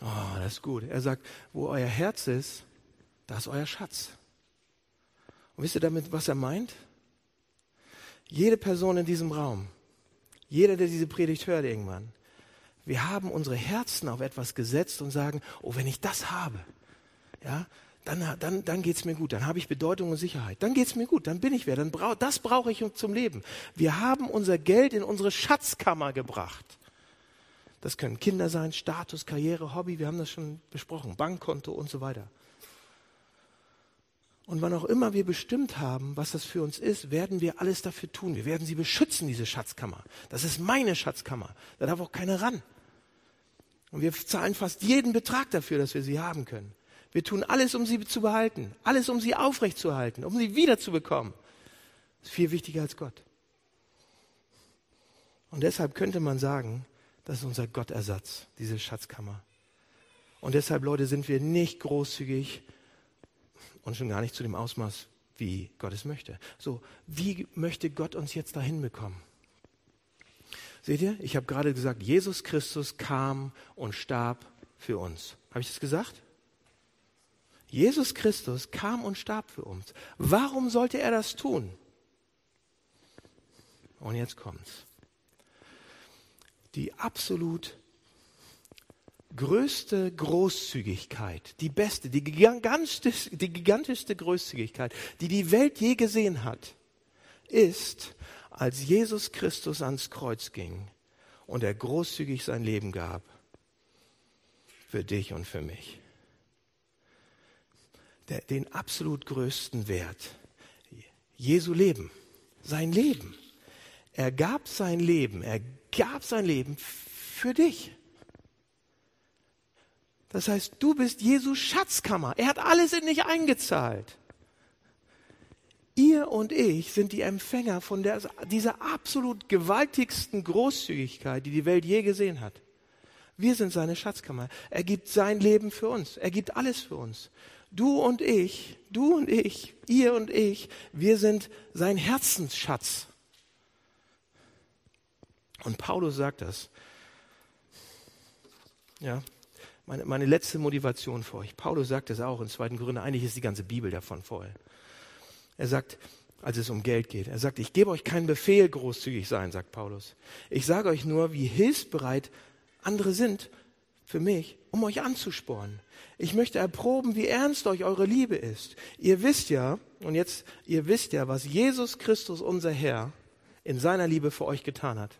[SPEAKER 2] Oh, das ist gut. Er sagt, wo euer Herz ist, da ist euer Schatz. Und wisst ihr damit, was er meint? Jede Person in diesem Raum jeder, der diese Predigt hört irgendwann. Wir haben unsere Herzen auf etwas gesetzt und sagen, oh, wenn ich das habe, ja, dann, dann, dann geht es mir gut, dann habe ich Bedeutung und Sicherheit, dann geht es mir gut, dann bin ich wer, dann brau, das brauche ich zum Leben. Wir haben unser Geld in unsere Schatzkammer gebracht. Das können Kinder sein, Status, Karriere, Hobby, wir haben das schon besprochen, Bankkonto und so weiter. Und wann auch immer wir bestimmt haben, was das für uns ist, werden wir alles dafür tun. Wir werden sie beschützen, diese Schatzkammer. Das ist meine Schatzkammer. Da darf auch keiner ran. Und wir zahlen fast jeden Betrag dafür, dass wir sie haben können. Wir tun alles, um sie zu behalten, alles, um sie aufrechtzuerhalten, um sie wiederzubekommen. Das ist viel wichtiger als Gott. Und deshalb könnte man sagen, das ist unser Gottersatz, diese Schatzkammer. Und deshalb, Leute, sind wir nicht großzügig und schon gar nicht zu dem Ausmaß, wie Gott es möchte. So, wie möchte Gott uns jetzt dahin bekommen? Seht ihr, ich habe gerade gesagt, Jesus Christus kam und starb für uns. Habe ich das gesagt? Jesus Christus kam und starb für uns. Warum sollte er das tun? Und jetzt kommt's. Die absolut größte Großzügigkeit, die beste, die gigantischste, die gigantischste Großzügigkeit, die die Welt je gesehen hat, ist, als Jesus Christus ans Kreuz ging und er großzügig sein Leben gab für dich und für mich. Der, den absolut größten Wert. Jesu Leben, sein Leben. Er gab sein Leben, er gab sein Leben für dich. Das heißt, du bist Jesu Schatzkammer. Er hat alles in dich eingezahlt. Ihr und ich sind die Empfänger von der, dieser absolut gewaltigsten Großzügigkeit, die die Welt je gesehen hat. Wir sind seine Schatzkammer. Er gibt sein Leben für uns. Er gibt alles für uns. Du und ich, du und ich, ihr und ich, wir sind sein Herzensschatz. Und Paulus sagt das. Ja, meine, meine letzte Motivation für euch. Paulus sagt das auch in zweiten Gründen. Eigentlich ist die ganze Bibel davon voll. Er sagt, als es um Geld geht, er sagt, ich gebe euch keinen Befehl, großzügig sein, sagt Paulus. Ich sage euch nur, wie hilfsbereit andere sind für mich, um euch anzuspornen. Ich möchte erproben, wie ernst euch eure Liebe ist. Ihr wisst ja, und jetzt, ihr wisst ja, was Jesus Christus, unser Herr, in seiner Liebe für euch getan hat.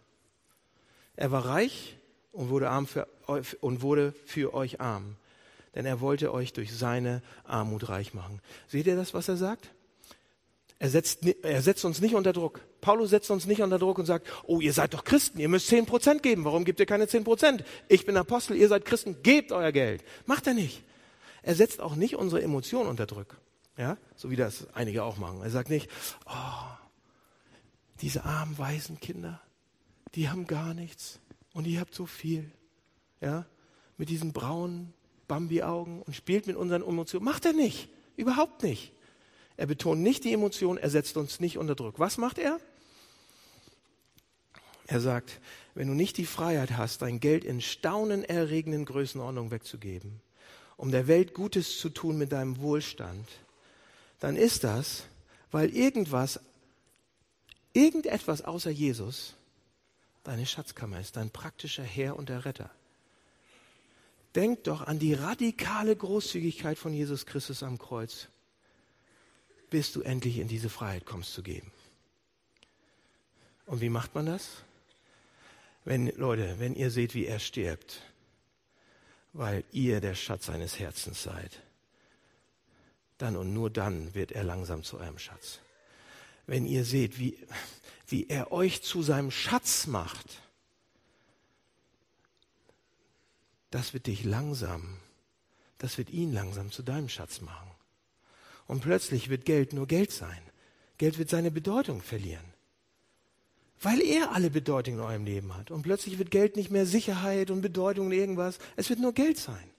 [SPEAKER 2] Er war reich und wurde, arm für, und wurde für euch arm, denn er wollte euch durch seine Armut reich machen. Seht ihr das, was er sagt? Er setzt, er setzt uns nicht unter Druck. Paulus setzt uns nicht unter Druck und sagt, oh, ihr seid doch Christen, ihr müsst zehn Prozent geben. Warum gebt ihr keine zehn Prozent? Ich bin Apostel, ihr seid Christen, gebt euer Geld. Macht er nicht. Er setzt auch nicht unsere Emotionen unter Druck. Ja, so wie das einige auch machen. Er sagt nicht, oh, diese armen, weisen Kinder, die haben gar nichts und ihr habt so viel. Ja, mit diesen braunen Bambi-Augen und spielt mit unseren Emotionen. Macht er nicht. Überhaupt nicht. Er betont nicht die Emotion, er setzt uns nicht unter Druck. Was macht er? Er sagt, wenn du nicht die Freiheit hast, dein Geld in staunenerregenden Größenordnungen wegzugeben, um der Welt Gutes zu tun mit deinem Wohlstand, dann ist das, weil irgendwas, irgendetwas außer Jesus deine Schatzkammer ist, dein praktischer Herr und der Retter. Denk doch an die radikale Großzügigkeit von Jesus Christus am Kreuz bis du endlich in diese Freiheit kommst zu geben. Und wie macht man das? Wenn, Leute, wenn ihr seht, wie er stirbt, weil ihr der Schatz seines Herzens seid, dann und nur dann wird er langsam zu eurem Schatz. Wenn ihr seht, wie, wie er euch zu seinem Schatz macht, das wird dich langsam, das wird ihn langsam zu deinem Schatz machen. Und plötzlich wird Geld nur Geld sein. Geld wird seine Bedeutung verlieren. Weil er alle Bedeutung in eurem Leben hat. Und plötzlich wird Geld nicht mehr Sicherheit und Bedeutung und irgendwas. Es wird nur Geld sein.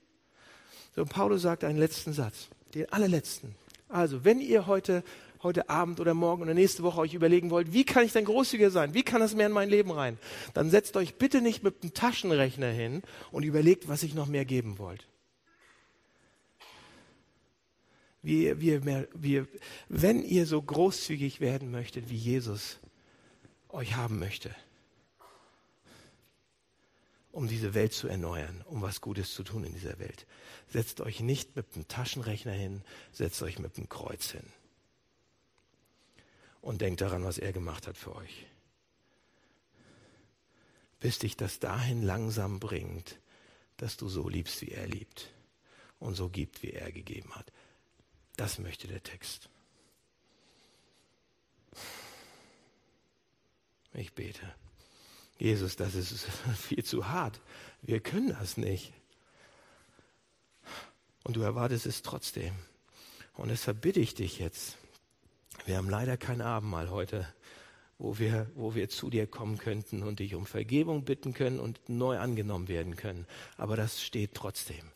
[SPEAKER 2] So, Paulus sagt einen letzten Satz. Den allerletzten. Also, wenn ihr heute, heute Abend oder morgen oder nächste Woche euch überlegen wollt, wie kann ich denn großzügiger sein? Wie kann das mehr in mein Leben rein? Dann setzt euch bitte nicht mit einem Taschenrechner hin und überlegt, was ich noch mehr geben wollt wie, wie, mehr, wie, wenn ihr so großzügig werden möchtet, wie Jesus euch haben möchte, um diese Welt zu erneuern, um was Gutes zu tun in dieser Welt. Setzt euch nicht mit einem Taschenrechner hin, setzt euch mit einem Kreuz hin. Und denkt daran, was er gemacht hat für euch. bis dich das dahin langsam bringt, dass du so liebst, wie er liebt und so gibt, wie er gegeben hat. Das möchte der Text. Ich bete. Jesus, das ist *laughs* viel zu hart. Wir können das nicht. Und du erwartest es trotzdem. Und deshalb bitte ich dich jetzt. Wir haben leider kein Abendmahl heute, wo wir, wo wir zu dir kommen könnten und dich um Vergebung bitten können und neu angenommen werden können. Aber das steht trotzdem.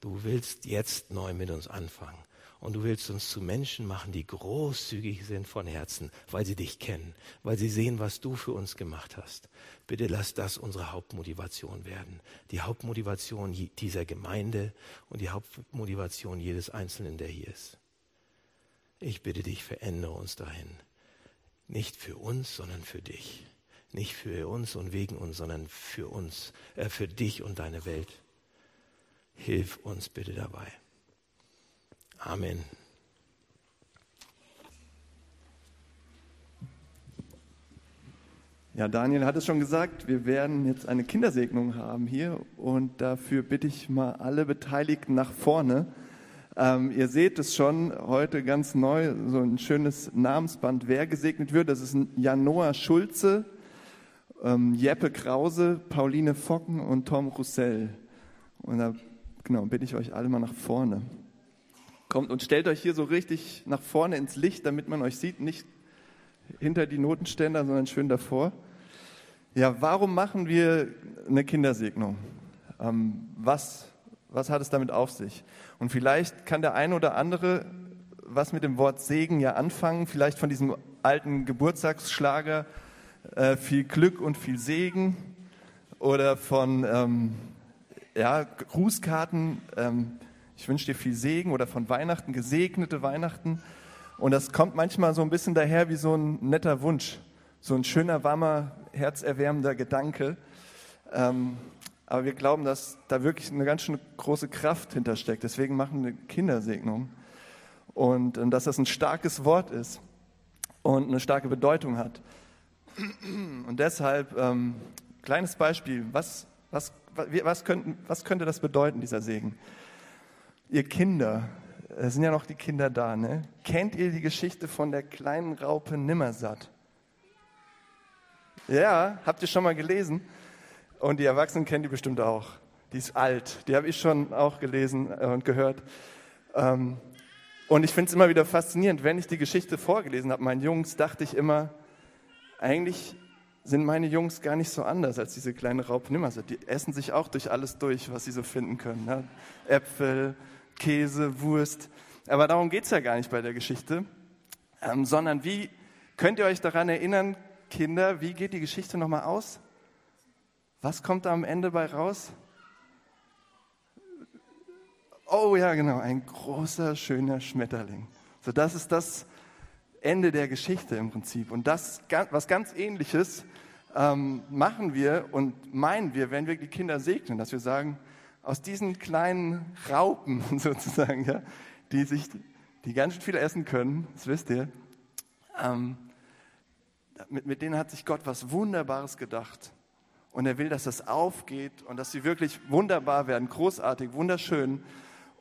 [SPEAKER 2] Du willst jetzt neu mit uns anfangen. Und du willst uns zu Menschen machen, die großzügig sind von Herzen, weil sie dich kennen, weil sie sehen, was du für uns gemacht hast. Bitte lass das unsere Hauptmotivation werden. Die Hauptmotivation dieser Gemeinde und die Hauptmotivation jedes Einzelnen, der hier ist. Ich bitte dich, verändere uns dahin. Nicht für uns, sondern für dich. Nicht für uns und wegen uns, sondern für uns, äh, für dich und deine Welt. Hilf uns bitte dabei. Amen.
[SPEAKER 3] Ja, Daniel hat es schon gesagt, wir werden jetzt eine Kindersegnung haben hier und dafür bitte ich mal alle Beteiligten nach vorne. Ähm, ihr seht es schon heute ganz neu, so ein schönes Namensband, wer gesegnet wird. Das ist Janoa Schulze, ähm, Jeppe Krause, Pauline Focken und Tom Roussel. Und da genau, bitte ich euch alle mal nach vorne. Kommt und stellt euch hier so richtig nach vorne ins Licht, damit man euch sieht, nicht hinter die Notenständer, sondern schön davor. Ja, warum machen wir eine Kindersegnung? Ähm, was, was hat es damit auf sich? Und vielleicht kann der eine oder andere was mit dem Wort Segen ja anfangen, vielleicht von diesem alten Geburtstagsschlager, äh, viel Glück und viel Segen oder von ähm, ja, Grußkarten, ähm, ich wünsche dir viel Segen oder von Weihnachten, gesegnete Weihnachten. Und das kommt manchmal so ein bisschen daher wie so ein netter Wunsch, so ein schöner, warmer, herzerwärmender Gedanke. Ähm, aber wir glauben, dass da wirklich eine ganz schön große Kraft hintersteckt. Deswegen machen wir eine Kindersegnung. Und, und dass das ein starkes Wort ist und eine starke Bedeutung hat. Und deshalb, ähm, kleines Beispiel, was, was, was, könnten, was könnte das bedeuten, dieser Segen? Ihr Kinder, es sind ja noch die Kinder da, ne? Kennt ihr die Geschichte von der kleinen Raupe Nimmersatt? Ja, habt ihr schon mal gelesen? Und die Erwachsenen kennen die bestimmt auch. Die ist alt, die habe ich schon auch gelesen äh, und gehört. Ähm, und ich finde es immer wieder faszinierend, wenn ich die Geschichte vorgelesen habe, meinen Jungs, dachte ich immer, eigentlich sind meine Jungs gar nicht so anders als diese kleine Raupe Nimmersatt. Die essen sich auch durch alles durch, was sie so finden können. Ne? Äpfel, Käse, Wurst. Aber darum geht es ja gar nicht bei der Geschichte, ähm, sondern wie könnt ihr euch daran erinnern, Kinder, wie geht die Geschichte nochmal aus? Was kommt da am Ende bei raus? Oh ja, genau, ein großer, schöner Schmetterling. So, das ist das Ende der Geschichte im Prinzip. Und das, was ganz Ähnliches ähm, machen wir und meinen wir, wenn wir die Kinder segnen, dass wir sagen, aus diesen kleinen Raupen *laughs* sozusagen, ja, die sich, die ganz schön viel essen können, das wisst ihr, ähm, mit, mit denen hat sich Gott was Wunderbares gedacht. Und er will, dass das aufgeht und dass sie wirklich wunderbar werden, großartig, wunderschön.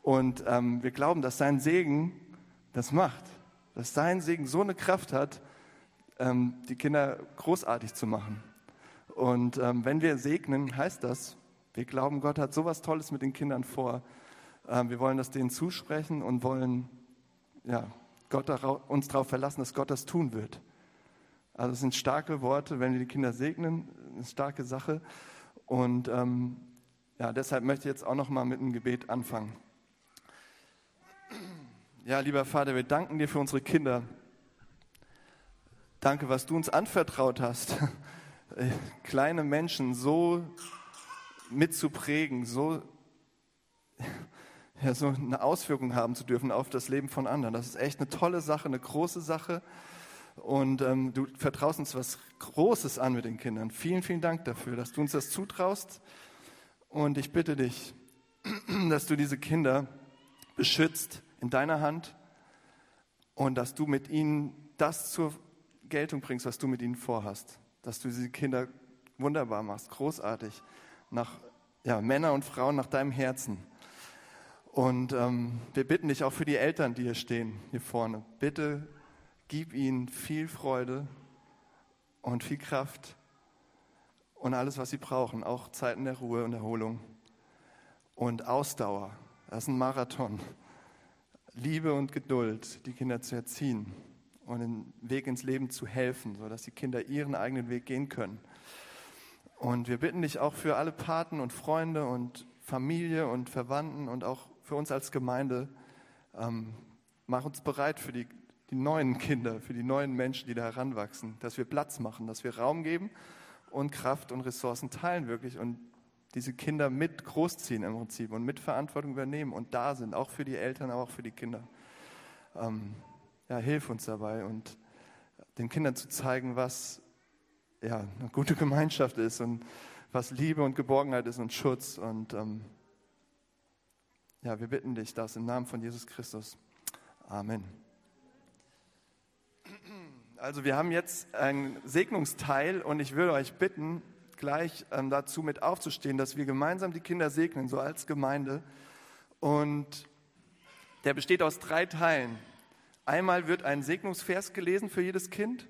[SPEAKER 3] Und ähm, wir glauben, dass sein Segen das macht. Dass sein Segen so eine Kraft hat, ähm, die Kinder großartig zu machen. Und ähm, wenn wir segnen, heißt das, wir glauben, Gott hat so was Tolles mit den Kindern vor. Ähm, wir wollen das denen zusprechen und wollen ja, Gott uns darauf verlassen, dass Gott das tun wird. Also es sind starke Worte, wenn wir die Kinder segnen, eine starke Sache. Und ähm, ja, deshalb möchte ich jetzt auch noch mal mit einem Gebet anfangen. Ja, lieber Vater, wir danken dir für unsere Kinder. Danke, was du uns anvertraut hast, *laughs* kleine Menschen so mitzuprägen, so, ja, so eine Auswirkung haben zu dürfen auf das Leben von anderen. Das ist echt eine tolle Sache, eine große Sache. Und ähm, du vertraust uns was Großes an mit den Kindern. Vielen, vielen Dank dafür, dass du uns das zutraust. Und ich bitte dich, *clears throat* dass du diese Kinder beschützt in deiner Hand und dass du mit ihnen das zur Geltung bringst, was du mit ihnen vorhast. Dass du diese Kinder wunderbar machst, großartig, nach ja, Männer und Frauen nach deinem Herzen. Und ähm, wir bitten dich auch für die Eltern, die hier stehen, hier vorne. Bitte gib ihnen viel Freude und viel Kraft und alles, was sie brauchen, auch Zeiten der Ruhe und Erholung und Ausdauer. Das ist ein Marathon. Liebe und Geduld, die Kinder zu erziehen und den Weg ins Leben zu helfen, sodass die Kinder ihren eigenen Weg gehen können. Und wir bitten dich auch für alle Paten und Freunde und Familie und Verwandten und auch für uns als Gemeinde, ähm, mach uns bereit für die, die neuen Kinder, für die neuen Menschen, die da heranwachsen, dass wir Platz machen, dass wir Raum geben und Kraft und Ressourcen teilen wirklich und diese Kinder mit großziehen im Prinzip und mit Verantwortung übernehmen und da sind, auch für die Eltern, aber auch für die Kinder. Ähm, ja, hilf uns dabei und den Kindern zu zeigen, was ja, eine gute *laughs* Gemeinschaft ist und was Liebe und Geborgenheit ist und Schutz. Und ähm, ja, wir bitten dich das im Namen von Jesus Christus. Amen. Also wir haben jetzt einen Segnungsteil und ich würde euch bitten, gleich ähm, dazu mit aufzustehen, dass wir gemeinsam die Kinder segnen, so als Gemeinde. Und der besteht aus drei Teilen. Einmal wird ein Segnungsvers gelesen für jedes Kind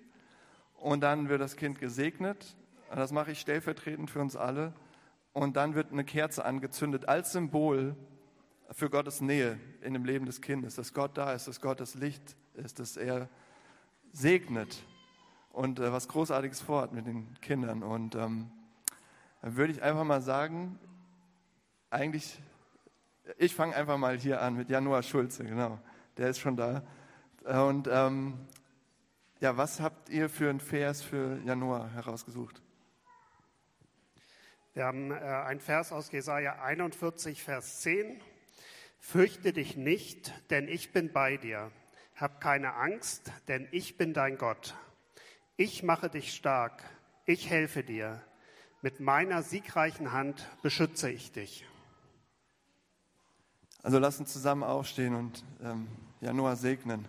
[SPEAKER 3] und dann wird das Kind gesegnet. Das mache ich stellvertretend für uns alle. Und dann wird eine Kerze angezündet als Symbol für Gottes Nähe in dem Leben des Kindes, dass Gott da ist, dass Gott das Licht ist, dass er segnet und äh, was Großartiges vorhat mit den Kindern. Und ähm, dann würde ich einfach mal sagen, eigentlich, ich fange einfach mal hier an mit Januar Schulze, genau, der ist schon da. Und ähm, ja, was habt ihr für einen Vers für Januar herausgesucht?
[SPEAKER 4] Wir haben äh, ein Vers aus Jesaja 41, Vers 10. Fürchte dich nicht, denn ich bin bei dir. Hab keine Angst, denn ich bin dein Gott. Ich mache dich stark. Ich helfe dir. Mit meiner siegreichen Hand beschütze ich dich.
[SPEAKER 3] Also lass uns zusammen aufstehen und ähm, Januar segnen.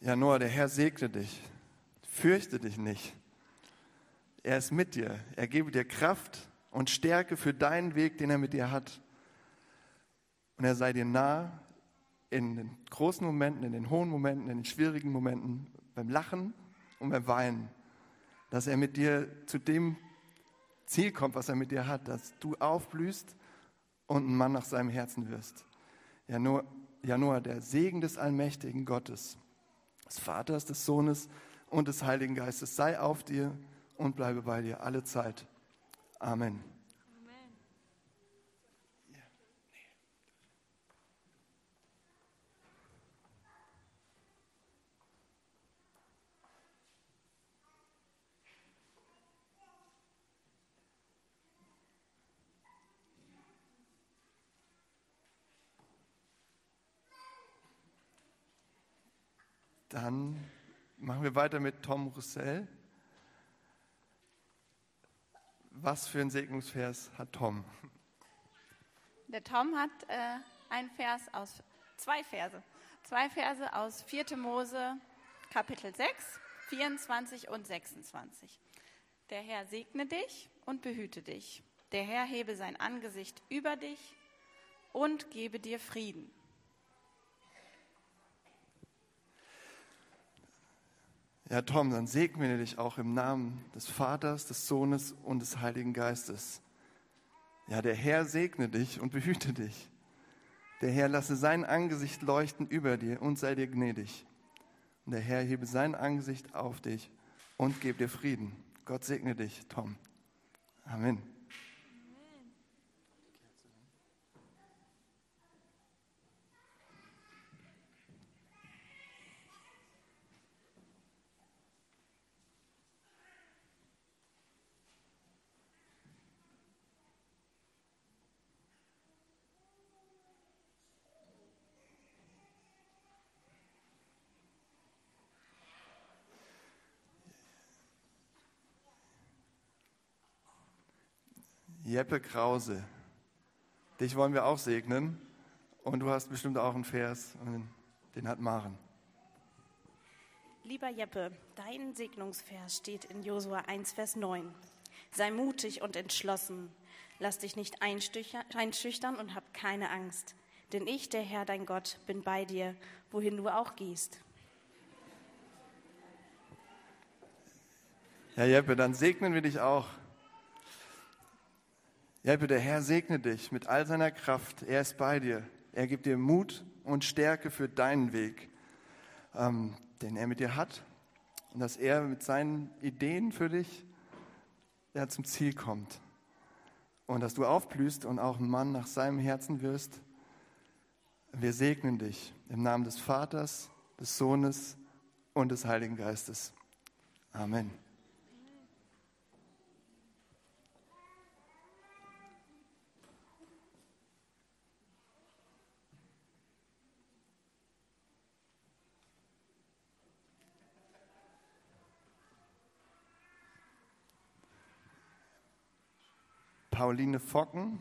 [SPEAKER 3] Ja, Noah, der Herr segne dich. Fürchte dich nicht. Er ist mit dir. Er gebe dir Kraft und Stärke für deinen Weg, den er mit dir hat. Und er sei dir nah in den großen Momenten, in den hohen Momenten, in den schwierigen Momenten, beim Lachen und beim Weinen. Dass er mit dir zu dem Ziel kommt, was er mit dir hat, dass du aufblühst und ein Mann nach seinem Herzen wirst. Ja, nur, ja, nur der Segen des allmächtigen Gottes des Vaters, des Sohnes und des Heiligen Geistes sei auf dir und bleibe bei dir alle Zeit. Amen. Dann machen wir weiter mit Tom Roussel. Was für ein Segnungsvers hat Tom?
[SPEAKER 5] Der Tom hat äh, einen Vers aus, zwei Verse, zwei Verse aus 4. Mose, Kapitel 6, 24 und 26. Der Herr segne dich und behüte dich. Der Herr hebe sein Angesicht über dich und gebe dir Frieden.
[SPEAKER 3] Ja, Tom, dann segne dich auch im Namen des Vaters, des Sohnes und des Heiligen Geistes. Ja, der Herr segne dich und behüte dich. Der Herr lasse sein Angesicht leuchten über dir und sei dir gnädig. Und der Herr hebe sein Angesicht auf dich und gebe dir Frieden. Gott segne dich, Tom. Amen. Jeppe Krause. Dich wollen wir auch segnen. Und du hast bestimmt auch einen Vers, den hat Maren.
[SPEAKER 6] Lieber Jeppe, dein Segnungsvers steht in Josua 1, Vers 9. Sei mutig und entschlossen. Lass dich nicht einschüchtern und hab keine Angst. Denn ich, der Herr, dein Gott, bin bei dir, wohin du auch gehst.
[SPEAKER 3] Ja, Jeppe, dann segnen wir dich auch. Jeppe, der Herr segne dich mit all seiner Kraft. Er ist bei dir. Er gibt dir Mut und Stärke für deinen Weg, ähm, den er mit dir hat. Und dass er mit seinen Ideen für dich ja, zum Ziel kommt. Und dass du aufblühst und auch ein Mann nach seinem Herzen wirst. Wir segnen dich im Namen des Vaters, des Sohnes und des Heiligen Geistes. Amen. Pauline Focken.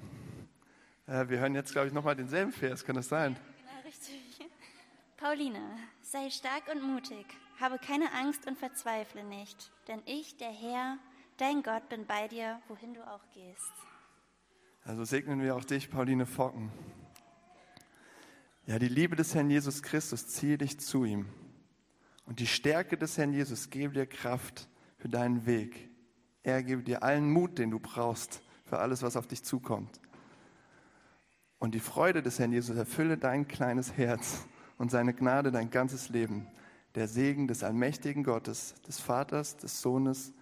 [SPEAKER 3] Äh, wir hören jetzt, glaube ich, nochmal denselben Vers. Kann das sein?
[SPEAKER 7] Genau, richtig. Pauline, sei stark und mutig. Habe keine Angst und verzweifle nicht. Denn ich, der Herr, dein Gott, bin bei dir, wohin du auch gehst.
[SPEAKER 3] Also segnen wir auch dich, Pauline Focken. Ja, die Liebe des Herrn Jesus Christus ziehe dich zu ihm. Und die Stärke des Herrn Jesus gebe dir Kraft für deinen Weg. Er gebe dir allen Mut, den du brauchst für alles, was auf dich zukommt. Und die Freude des Herrn Jesus erfülle dein kleines Herz und seine Gnade dein ganzes Leben. Der Segen des allmächtigen Gottes, des Vaters, des Sohnes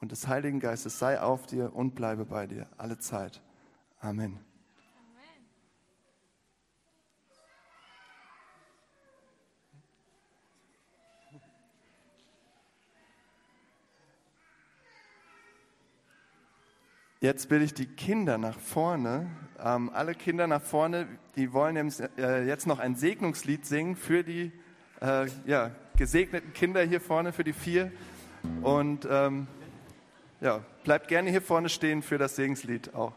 [SPEAKER 3] und des Heiligen Geistes sei auf dir und bleibe bei dir alle Zeit. Amen. Jetzt bitte ich die Kinder nach vorne. Ähm, alle Kinder nach vorne, die wollen äh, jetzt noch ein Segnungslied singen für die äh, ja, gesegneten Kinder hier vorne, für die vier. Und ähm, ja, bleibt gerne hier vorne stehen für das Segenslied auch.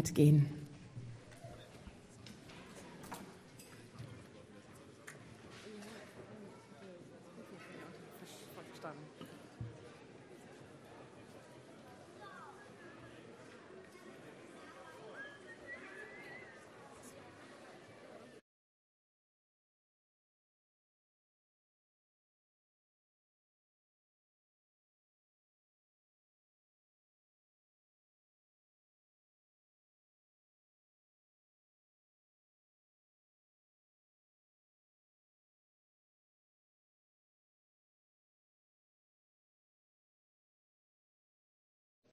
[SPEAKER 8] Kinderzeit gehen.